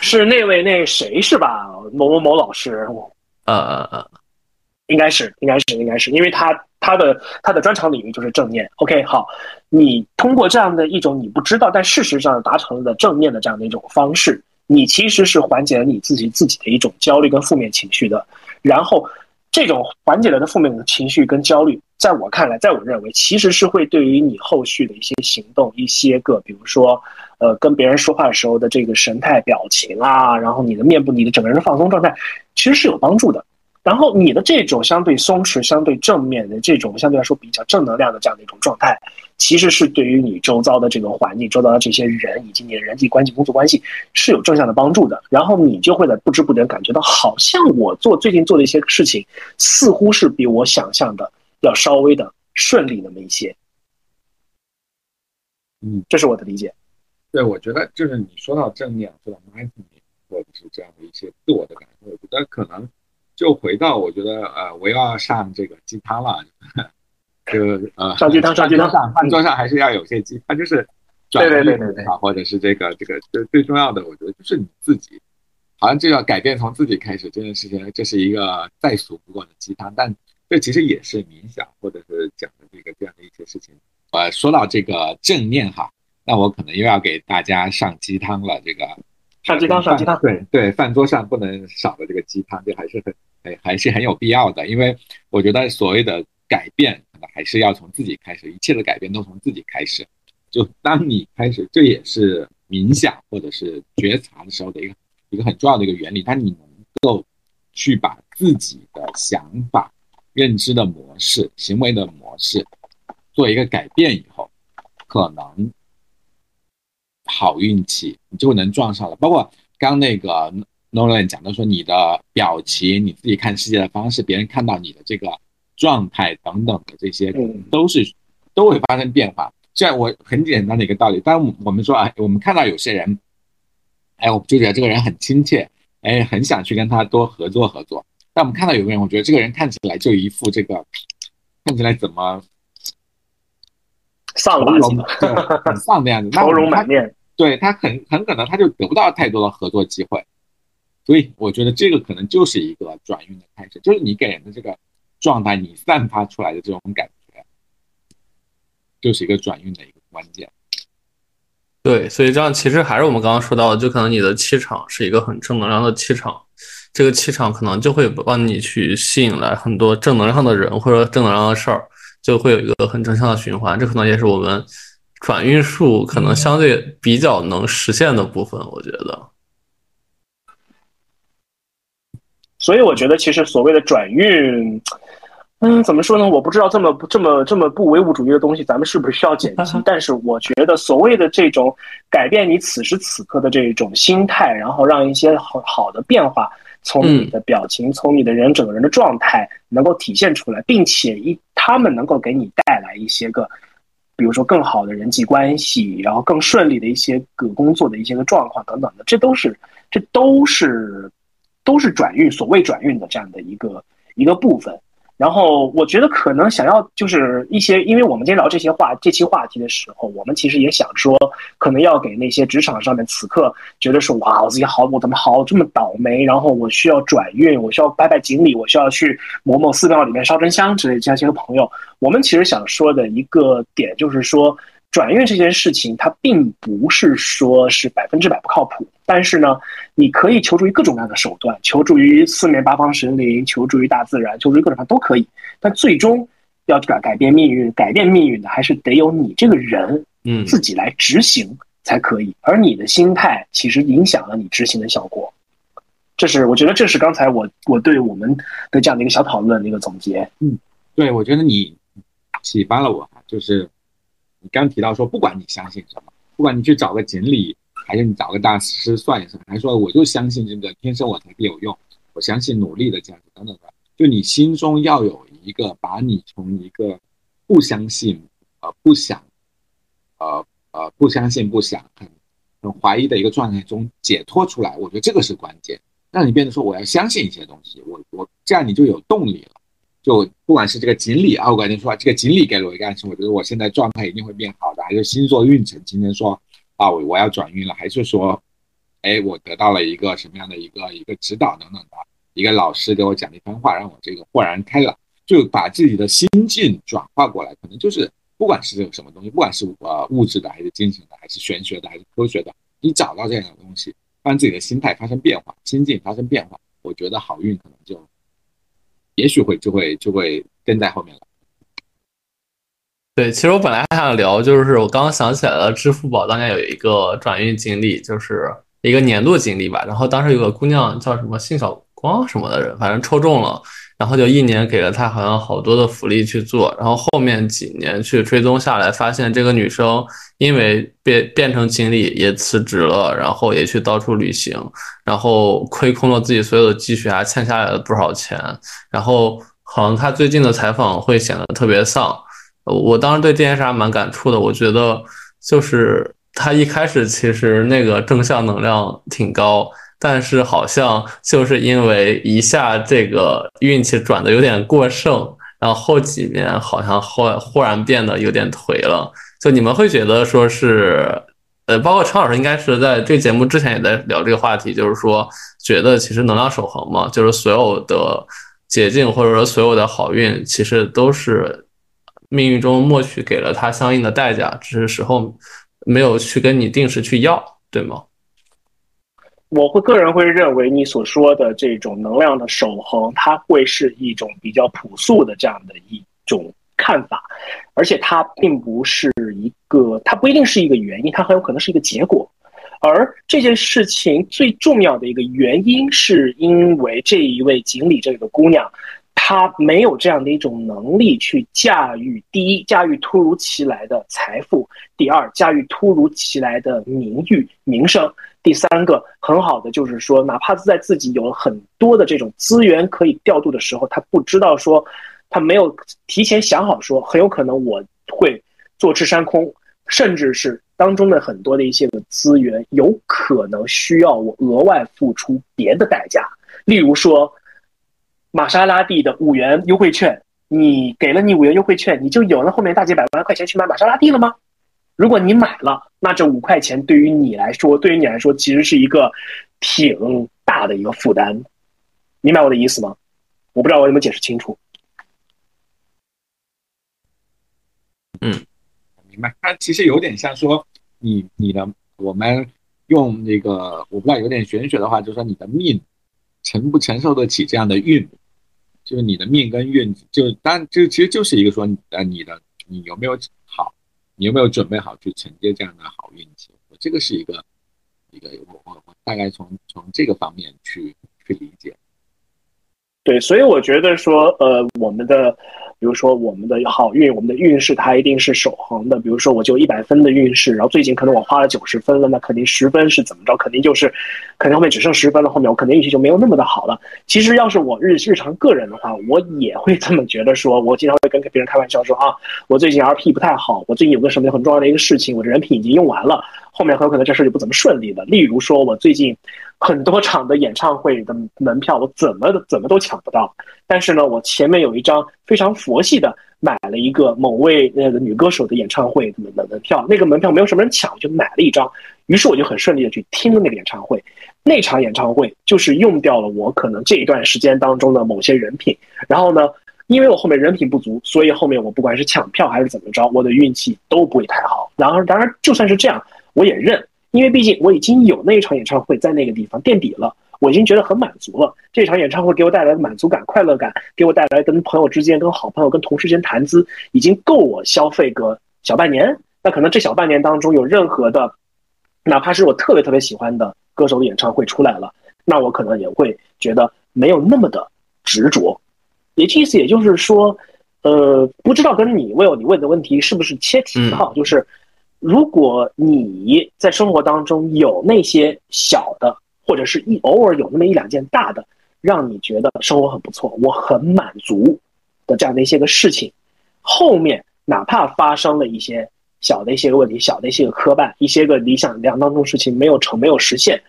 是那位那谁是吧？某某某老师。呃呃呃，应该是，应该是，应该是，因为他他的他的专长领域就是正念。OK，好，你通过这样的一种你不知道，但事实上达成了正念的这样的一种方式，你其实是缓解了你自己自己的一种焦虑跟负面情绪的，然后。这种缓解了的负面的情绪跟焦虑，在我看来，在我认为，其实是会对于你后续的一些行动、一些个，比如说，呃，跟别人说话的时候的这个神态、表情啊，然后你的面部、你的整个人的放松状态，其实是有帮助的。然后你的这种相对松弛、相对正面的这种相对来说比较正能量的这样的一种状态，其实是对于你周遭的这个环境、周遭的这些人以及你的人际关系、工作关系是有正向的帮助的。然后你就会在不知不觉感觉到，好像我做最近做的一些事情，似乎是比我想象的要稍微的顺利那么一些。嗯，这是我的理解。对，我觉得就是你说到正念，说到 mindfulness，或者是这样的一些自我的感受，我觉得可能。就回到我觉得呃，我要上这个鸡汤了，就呃上鸡汤上鸡汤上饭桌上还是要有些鸡汤，就是对对对对对，或者是这个这个最最重要的，我觉得就是你自己，好像就要改变从自己开始这件事情，这是一个再俗不过的鸡汤，但这其实也是冥想或者是讲的这个这样的一些事情。呃，说到这个正念哈，那我可能又要给大家上鸡汤了，这个。上鸡汤，上鸡汤。对对，饭桌上不能少的这个鸡汤，这还是很哎，还是很有必要的。因为我觉得所谓的改变，可能还是要从自己开始，一切的改变都从自己开始。就当你开始，这也是冥想或者是觉察的时候的一个一个很重要的一个原理。当你能够去把自己的想法、认知的模式、行为的模式做一个改变以后，可能好运气你就能撞上了。包括刚那个 Nolan 讲的说，你的表情、你自己看世界的方式、别人看到你的这个状态等等的这些，都是都会发生变化。虽然我很简单的一个道理，但我们说啊，我们看到有些人，哎，我们就觉得这个人很亲切，哎，很想去跟他多合作合作。但我们看到有个人，我觉得这个人看起来就一副这个，看起来怎么丧很丧的样子，*laughs* 愁容满面。对他很很可能他就得不到太多的合作机会。所以我觉得这个可能就是一个转运的开始，就是你给人的这个状态，你散发出来的这种感觉。就是一个转运的一个关键，对，所以这样其实还是我们刚刚说到的，就可能你的气场是一个很正能量的气场，这个气场可能就会帮你去吸引来很多正能量的人或者正能量的事儿，就会有一个很正向的循环。这可能也是我们转运术可能相对比较能实现的部分，我觉得。所以我觉得，其实所谓的转运。嗯，怎么说呢？我不知道这么这么这么不唯物主义的东西，咱们是不是需要剪辑？*laughs* 但是我觉得，所谓的这种改变你此时此刻的这种心态，然后让一些好好的变化从你的表情、从你的人整个人的状态能够体现出来，并且一他们能够给你带来一些个，比如说更好的人际关系，然后更顺利的一些个工作的一些个状况等等的，这都是这都是都是转运，所谓转运的这样的一个一个部分。然后我觉得可能想要就是一些，因为我们今天聊这些话这期话题的时候，我们其实也想说，可能要给那些职场上面此刻觉得说哇，我自己好，我怎么好这么倒霉，然后我需要转运，我需要拜拜锦鲤，我需要去某某寺庙里面烧真香之类这样些朋友，我们其实想说的一个点就是说。转运这件事情，它并不是说是百分之百不靠谱，但是呢，你可以求助于各种各样的手段，求助于四面八方神灵，求助于大自然，求助于各种方都可以。但最终要改改变命运，改变命运的还是得有你这个人，嗯，自己来执行才可以。而你的心态其实影响了你执行的效果。这是我觉得，这是刚才我我对我们的这样的一个小讨论的一个总结。嗯，对，我觉得你启发了我，就是。你刚提到说，不管你相信什么，不管你去找个锦鲤，还是你找个大师算一算，还是说我就相信这个天生我材必有用，我相信努力的价值等等的，就你心中要有一个把你从一个不相信、呃不想、呃呃不相信、不想、很很怀疑的一个状态中解脱出来，我觉得这个是关键，让你变得说我要相信一些东西，我我这样你就有动力了。就不管是这个锦鲤啊，我感觉说这个锦鲤给了我一个暗示，我觉得我现在状态一定会变好的，还是星座运程今天说啊，我我要转运了，还是说，哎，我得到了一个什么样的一个一个指导等等的，一个老师给我讲了一番话，让我这个豁然开朗，就把自己的心境转化过来，可能就是不管是这个什么东西，不管是呃物质的还是精神的，还是玄学的还是科学的，你找到这样的东西，让自己的心态发生变化，心境发生变化，我觉得好运可能就。也许会就会就会跟在后面了。对，其实我本来还想聊，就是我刚刚想起来了，支付宝当年有一个转运经历，就是一个年度经历吧。然后当时有个姑娘叫什么信小光什么的人，反正抽中了。然后就一年给了她好像好多的福利去做，然后后面几年去追踪下来，发现这个女生因为变变成经理也辞职了，然后也去到处旅行，然后亏空了自己所有的积蓄，还欠下来了不少钱。然后好像她最近的采访会显得特别丧，我当时对这件事还蛮感触的。我觉得就是她一开始其实那个正向能量挺高。但是好像就是因为一下这个运气转的有点过剩，然后后几年好像忽忽然变得有点颓了。就你们会觉得说是，呃，包括陈老师应该是在这节目之前也在聊这个话题，就是说觉得其实能量守恒嘛，就是所有的捷径或者说所有的好运，其实都是命运中默许给了他相应的代价，只是时候没有去跟你定时去要，对吗？我会个人会认为，你所说的这种能量的守恒，它会是一种比较朴素的这样的一种看法，而且它并不是一个，它不一定是一个原因，它很有可能是一个结果。而这件事情最重要的一个原因，是因为这一位锦鲤这个姑娘，她没有这样的一种能力去驾驭：第一，驾驭突如其来的财富；第二，驾驭突如其来的名誉、名声；第三个，很好的就是说，哪怕在自己有很多的这种资源可以调度的时候，他不知道说，他没有提前想好说，很有可能我会坐吃山空，甚至是。当中的很多的一些个资源，有可能需要我额外付出别的代价。例如说，玛莎拉蒂的五元优惠券，你给了你五元优惠券，你就有了后面大几百万块钱去买玛莎拉蒂了吗？如果你买了，那这五块钱对于你来说，对于你来说，其实是一个挺大的一个负担。明白我的意思吗？我不知道我有没有解释清楚。嗯。明白它其实有点像说，你你的我们用那个我不知道有点玄学的话，就是说你的命承不承受得起这样的运，就是你的命跟运，就当就其实就是一个说呃你的你有没有好，你有没有准备好去承接这样的好运气？我这个是一个一个我我我大概从从这个方面去去理解。对，所以我觉得说呃我们的。比如说我们的好运，我们的运势它一定是守恒的。比如说我就一百分的运势，然后最近可能我花了九十分了，那肯定十分是怎么着？肯定就是，可能后面只剩十分了，后面我肯定运气就没有那么的好了。其实要是我日日常个人的话，我也会这么觉得。说我经常会跟别人开玩笑说啊，我最近 RP 不太好，我最近有个什么很重要的一个事情，我的人品已经用完了，后面很有可能这事就不怎么顺利了。例如说我最近。很多场的演唱会的门票，我怎么怎么都抢不到。但是呢，我前面有一张非常佛系的买了一个某位那个女歌手的演唱会的门门票，那个门票没有什么人抢，我就买了一张。于是我就很顺利的去听了那个演唱会。那场演唱会就是用掉了我可能这一段时间当中的某些人品。然后呢，因为我后面人品不足，所以后面我不管是抢票还是怎么着，我的运气都不会太好。然而，当然就算是这样，我也认。因为毕竟我已经有那一场演唱会在那个地方垫底了，我已经觉得很满足了。这场演唱会给我带来的满足感、快乐感，给我带来跟朋友之间、跟好朋友、跟同事间谈资，已经够我消费个小半年。那可能这小半年当中有任何的，哪怕是我特别特别喜欢的歌手的演唱会出来了，那我可能也会觉得没有那么的执着。也意思也就是说，呃，不知道跟你问你问的问题是不是切题哈，就是。如果你在生活当中有那些小的，或者是一偶尔有那么一两件大的，让你觉得生活很不错，我很满足的这样的一些个事情，后面哪怕发生了一些小的一些个问题，小的一些个磕绊，一些个理想量当中事情没有成没有实现，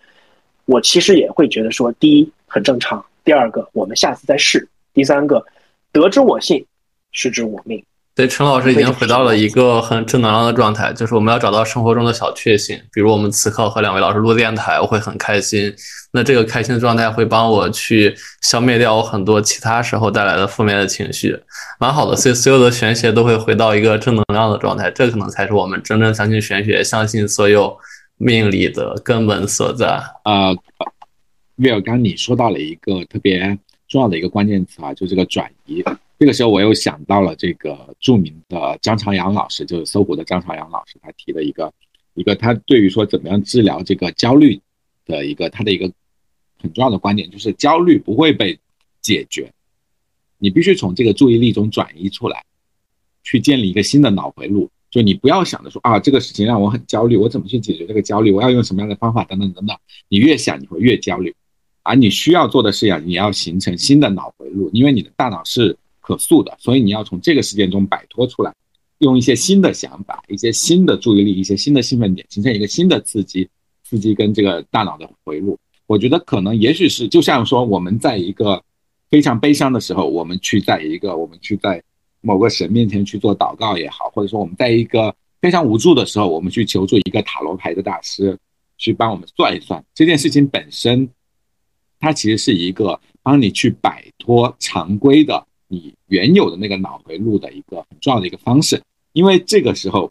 我其实也会觉得说，第一很正常，第二个我们下次再试，第三个得之我幸，失之我命。对，陈老师已经回到了一个很正能量的状态，就是我们要找到生活中的小确幸，比如我们此刻和两位老师录电台，我会很开心。那这个开心的状态会帮我去消灭掉我很多其他时候带来的负面的情绪，蛮好的。所以所有的玄学都会回到一个正能量的状态，这可能才是我们真正相信玄学、相信所有命理的根本所在。呃，威尔刚你说到了一个特别重要的一个关键词啊，就这个转移。这个时候，我又想到了这个著名的张朝阳老师，就是搜狐的张朝阳老师，他提的一个一个他对于说怎么样治疗这个焦虑的一个他的一个很重要的观点，就是焦虑不会被解决，你必须从这个注意力中转移出来，去建立一个新的脑回路。就你不要想着说啊，这个事情让我很焦虑，我怎么去解决这个焦虑？我要用什么样的方法？等等等等。你越想，你会越焦虑。而你需要做的是呀，你要形成新的脑回路，因为你的大脑是。可塑的，所以你要从这个事件中摆脱出来，用一些新的想法、一些新的注意力、一些新的兴奋点，形成一个新的刺激，刺激跟这个大脑的回路。我觉得可能也许是就像说我们在一个非常悲伤的时候，我们去在一个我们去在某个神面前去做祷告也好，或者说我们在一个非常无助的时候，我们去求助一个塔罗牌的大师去帮我们算一算这件事情本身，它其实是一个帮你去摆脱常规的。你原有的那个脑回路的一个很重要的一个方式，因为这个时候，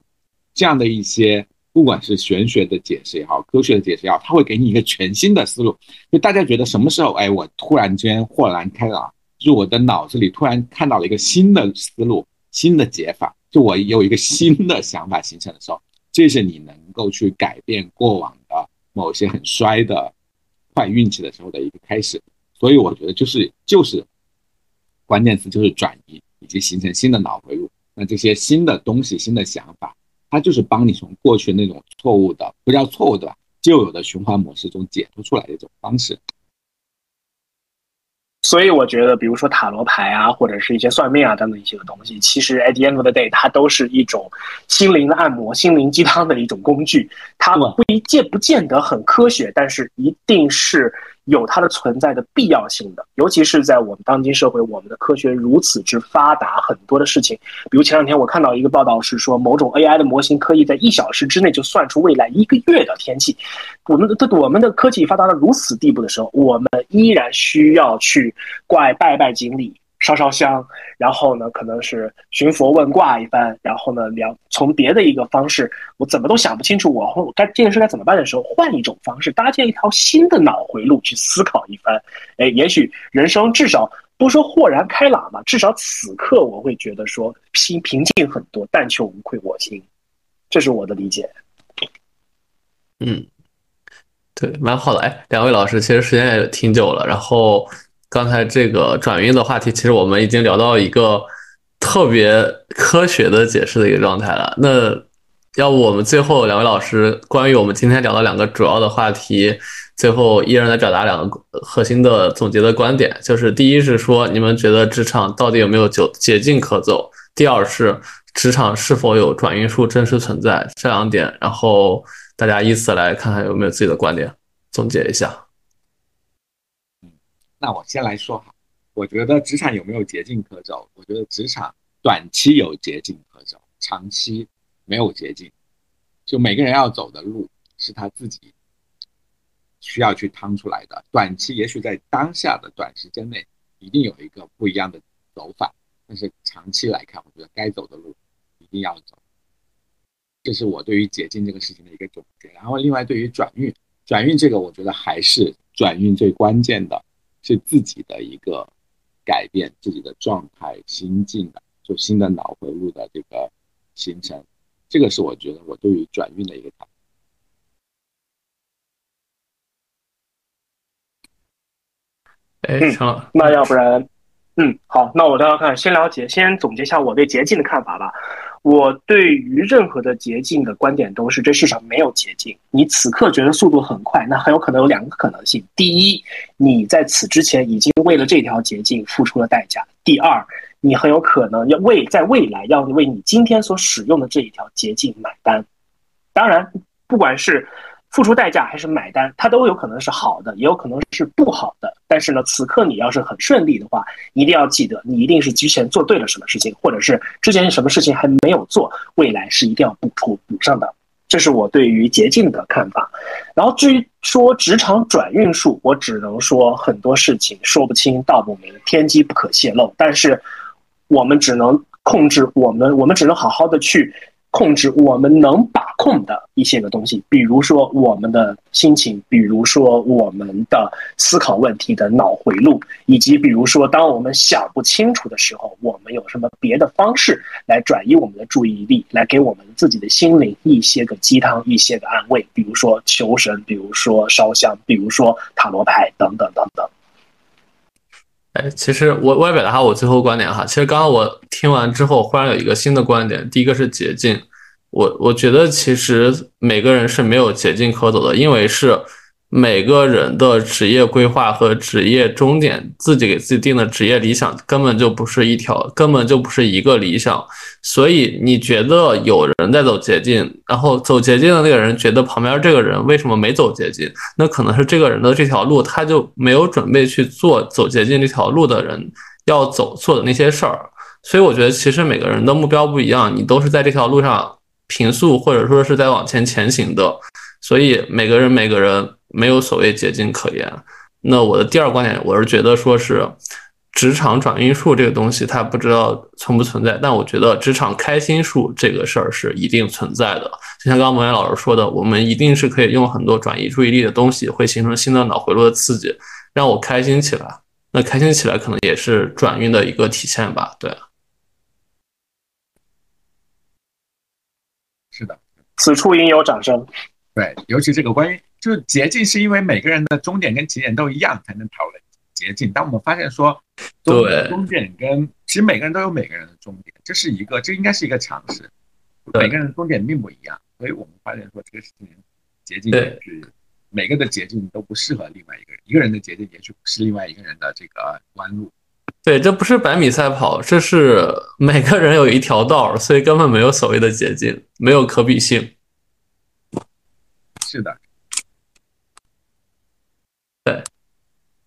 这样的一些不管是玄学的解释也好，科学的解释也好，它会给你一个全新的思路。就大家觉得什么时候，哎，我突然间豁然开朗，就是我的脑子里突然看到了一个新的思路、新的解法，就我有一个新的想法形成的时候，这是你能够去改变过往的某些很衰的坏运气的时候的一个开始。所以我觉得就是就是关键词就是转移以及形成新的脑回路。那这些新的东西、新的想法，它就是帮你从过去那种错误的不叫错误的吧，旧有的循环模式中解脱出来的一种方式。所以我觉得，比如说塔罗牌啊，或者是一些算命啊等等一些的东西，其实 at the end of the day，它都是一种心灵的按摩、心灵鸡汤的一种工具。它不一见不见得很科学，但是一定是。有它的存在的必要性的，尤其是在我们当今社会，我们的科学如此之发达，很多的事情，比如前两天我看到一个报道是说，某种 AI 的模型可以在一小时之内就算出未来一个月的天气。我们的我们的科技发达到如此地步的时候，我们依然需要去怪拜拜锦鲤。烧烧香，然后呢，可能是寻佛问卦一番，然后呢，聊从别的一个方式，我怎么都想不清楚，我该这件事该怎么办的时候，换一种方式，搭建一条新的脑回路去思考一番，哎，也许人生至少不说豁然开朗吧，至少此刻我会觉得说心平静很多，但求无愧我心，这是我的理解。嗯，对，蛮好的。哎，两位老师，其实时间也挺久了，然后。刚才这个转运的话题，其实我们已经聊到一个特别科学的解释的一个状态了。那要不我们最后两位老师关于我们今天聊的两个主要的话题，最后一人来表达两个核心的总结的观点，就是第一是说你们觉得职场到底有没有捷捷径可走？第二是职场是否有转运术真实存在？这两点，然后大家依次来看看有没有自己的观点，总结一下。那我先来说哈，我觉得职场有没有捷径可走？我觉得职场短期有捷径可走，长期没有捷径。就每个人要走的路是他自己需要去趟出来的。短期也许在当下的短时间内一定有一个不一样的走法，但是长期来看，我觉得该走的路一定要走。这是我对于捷径这个事情的一个总结。然后另外对于转运，转运这个我觉得还是转运最关键的。是自己的一个改变，自己的状态、心境的，就新的脑回路的这个形成，这个是我觉得我对于转运的一个看法。哎，成了，那要不然，嗯，好，那我倒要看，先了解，先总结一下我对捷径的看法吧。我对于任何的捷径的观点都是，这世上没有捷径。你此刻觉得速度很快，那很有可能有两个可能性：第一，你在此之前已经为了这条捷径付出了代价；第二，你很有可能要为在未来要为你今天所使用的这一条捷径买单。当然，不管是。付出代价还是买单，它都有可能是好的，也有可能是不好的。但是呢，此刻你要是很顺利的话，一定要记得，你一定是之前做对了什么事情，或者是之前什么事情还没有做，未来是一定要补出补上的。这是我对于捷径的看法。然后至于说职场转运术，我只能说很多事情说不清道不明，天机不可泄露。但是我们只能控制我们，我们只能好好的去。控制我们能把控的一些个东西，比如说我们的心情，比如说我们的思考问题的脑回路，以及比如说当我们想不清楚的时候，我们有什么别的方式来转移我们的注意力，来给我们自己的心灵一些个鸡汤，一些个安慰，比如说求神，比如说烧香，比如说塔罗牌等等等等。哎，其实我我也表达下我最后观点哈。其实刚刚我听完之后，忽然有一个新的观点。第一个是捷径，我我觉得其实每个人是没有捷径可走的，因为是。每个人的职业规划和职业终点，自己给自己定的职业理想根本就不是一条，根本就不是一个理想。所以你觉得有人在走捷径，然后走捷径的那个人觉得旁边这个人为什么没走捷径？那可能是这个人的这条路他就没有准备去做走捷径这条路的人要走做的那些事儿。所以我觉得其实每个人的目标不一样，你都是在这条路上平速或者说是在往前前行的。所以每个人每个人。没有所谓捷径可言。那我的第二观点，我是觉得说是职场转运术这个东西，它不知道存不存在。但我觉得职场开心术这个事儿是一定存在的。就像刚刚蒙岩老师说的，我们一定是可以用很多转移注意力的东西，会形成新的脑回路的刺激，让我开心起来。那开心起来可能也是转运的一个体现吧？对。是的，此处应有掌声。对，尤其这个关于就是捷径，是因为每个人的终点跟起点都一样，才能讨论捷径。当我们发现说，对，终点跟其实每个人都有每个人的终点，这是一个，这应该是一个常识。每个人的终点并不一样，所以我们发现说这个事情捷径是每个的捷径都不适合另外一个人，一个人的捷径也许不是另外一个人的这个弯路。对，这不是百米赛跑，这是每个人有一条道，所以根本没有所谓的捷径，没有可比性。是的，对，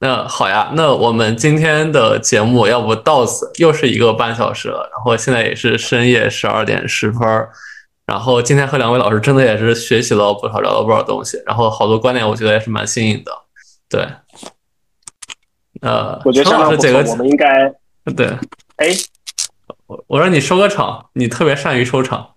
那好呀，那我们今天的节目要不到此又是一个半小时了，然后现在也是深夜十二点十分，然后今天和两位老师真的也是学习了不少，聊了不少东西，然后好多观点我觉得也是蛮新颖的，对。呃，我觉得老师这个我们应该对，哎，我我让你收个场，你特别善于收场，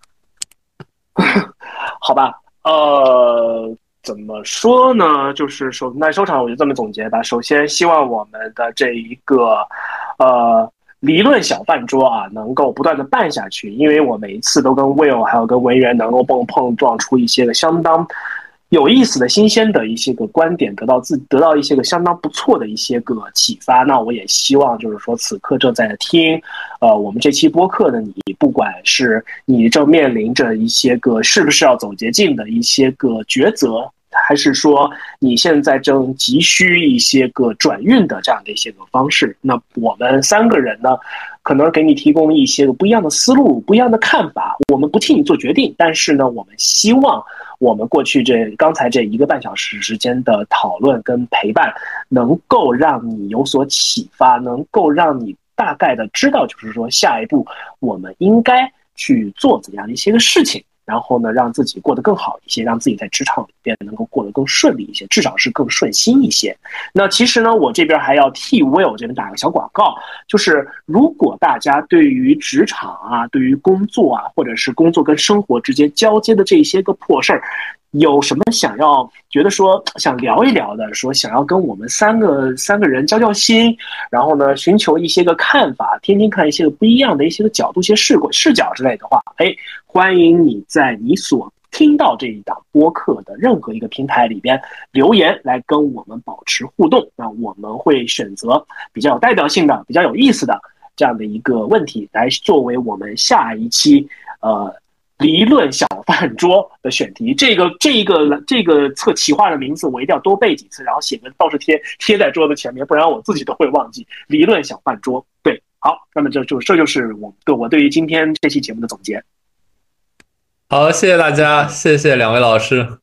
*laughs* 好吧。呃，怎么说呢？就是首那收场，我就这么总结吧。首先，希望我们的这一个呃理论小饭桌啊，能够不断的办下去。因为我每一次都跟 Will 还有跟文员能够碰碰撞出一些个相当。有意思的新鲜的一些个观点，得到自得到一些个相当不错的一些个启发。那我也希望就是说，此刻正在听，呃，我们这期播客的你，不管是你正面临着一些个是不是要走捷径的一些个抉择，还是说你现在正急需一些个转运的这样的一些个方式，那我们三个人呢，可能给你提供一些个不一样的思路、不一样的看法。我们不替你做决定，但是呢，我们希望。我们过去这刚才这一个半小时时间的讨论跟陪伴，能够让你有所启发，能够让你大概的知道，就是说下一步我们应该去做怎样的一些个事情。然后呢，让自己过得更好一些，让自己在职场里边能够过得更顺利一些，至少是更顺心一些。那其实呢，我这边还要替 Will 这边打个小广告，就是如果大家对于职场啊，对于工作啊，或者是工作跟生活之间交接的这些个破事儿。有什么想要觉得说 *tsk* 想聊一聊的，说想要跟我们三个三个人交交心，然后呢，寻求一些个看法，听听看一些个不一样的一些个角度、一些视轨视角之类的话，哎，欢迎你在你所听到这一档播客的任何一个平台里边留言来跟我们保持互动。那我们会选择比较有代表性的、比较有意思的这样的一个问题来作为我们下一期呃。理论小饭桌的选题，这个这个这个测企划的名字我一定要多背几次，然后写个倒数贴贴在桌子前面，不然我自己都会忘记。理论小饭桌，对，好，那么这就这就是我对我对于今天这期节目的总结。好，谢谢大家，谢谢两位老师。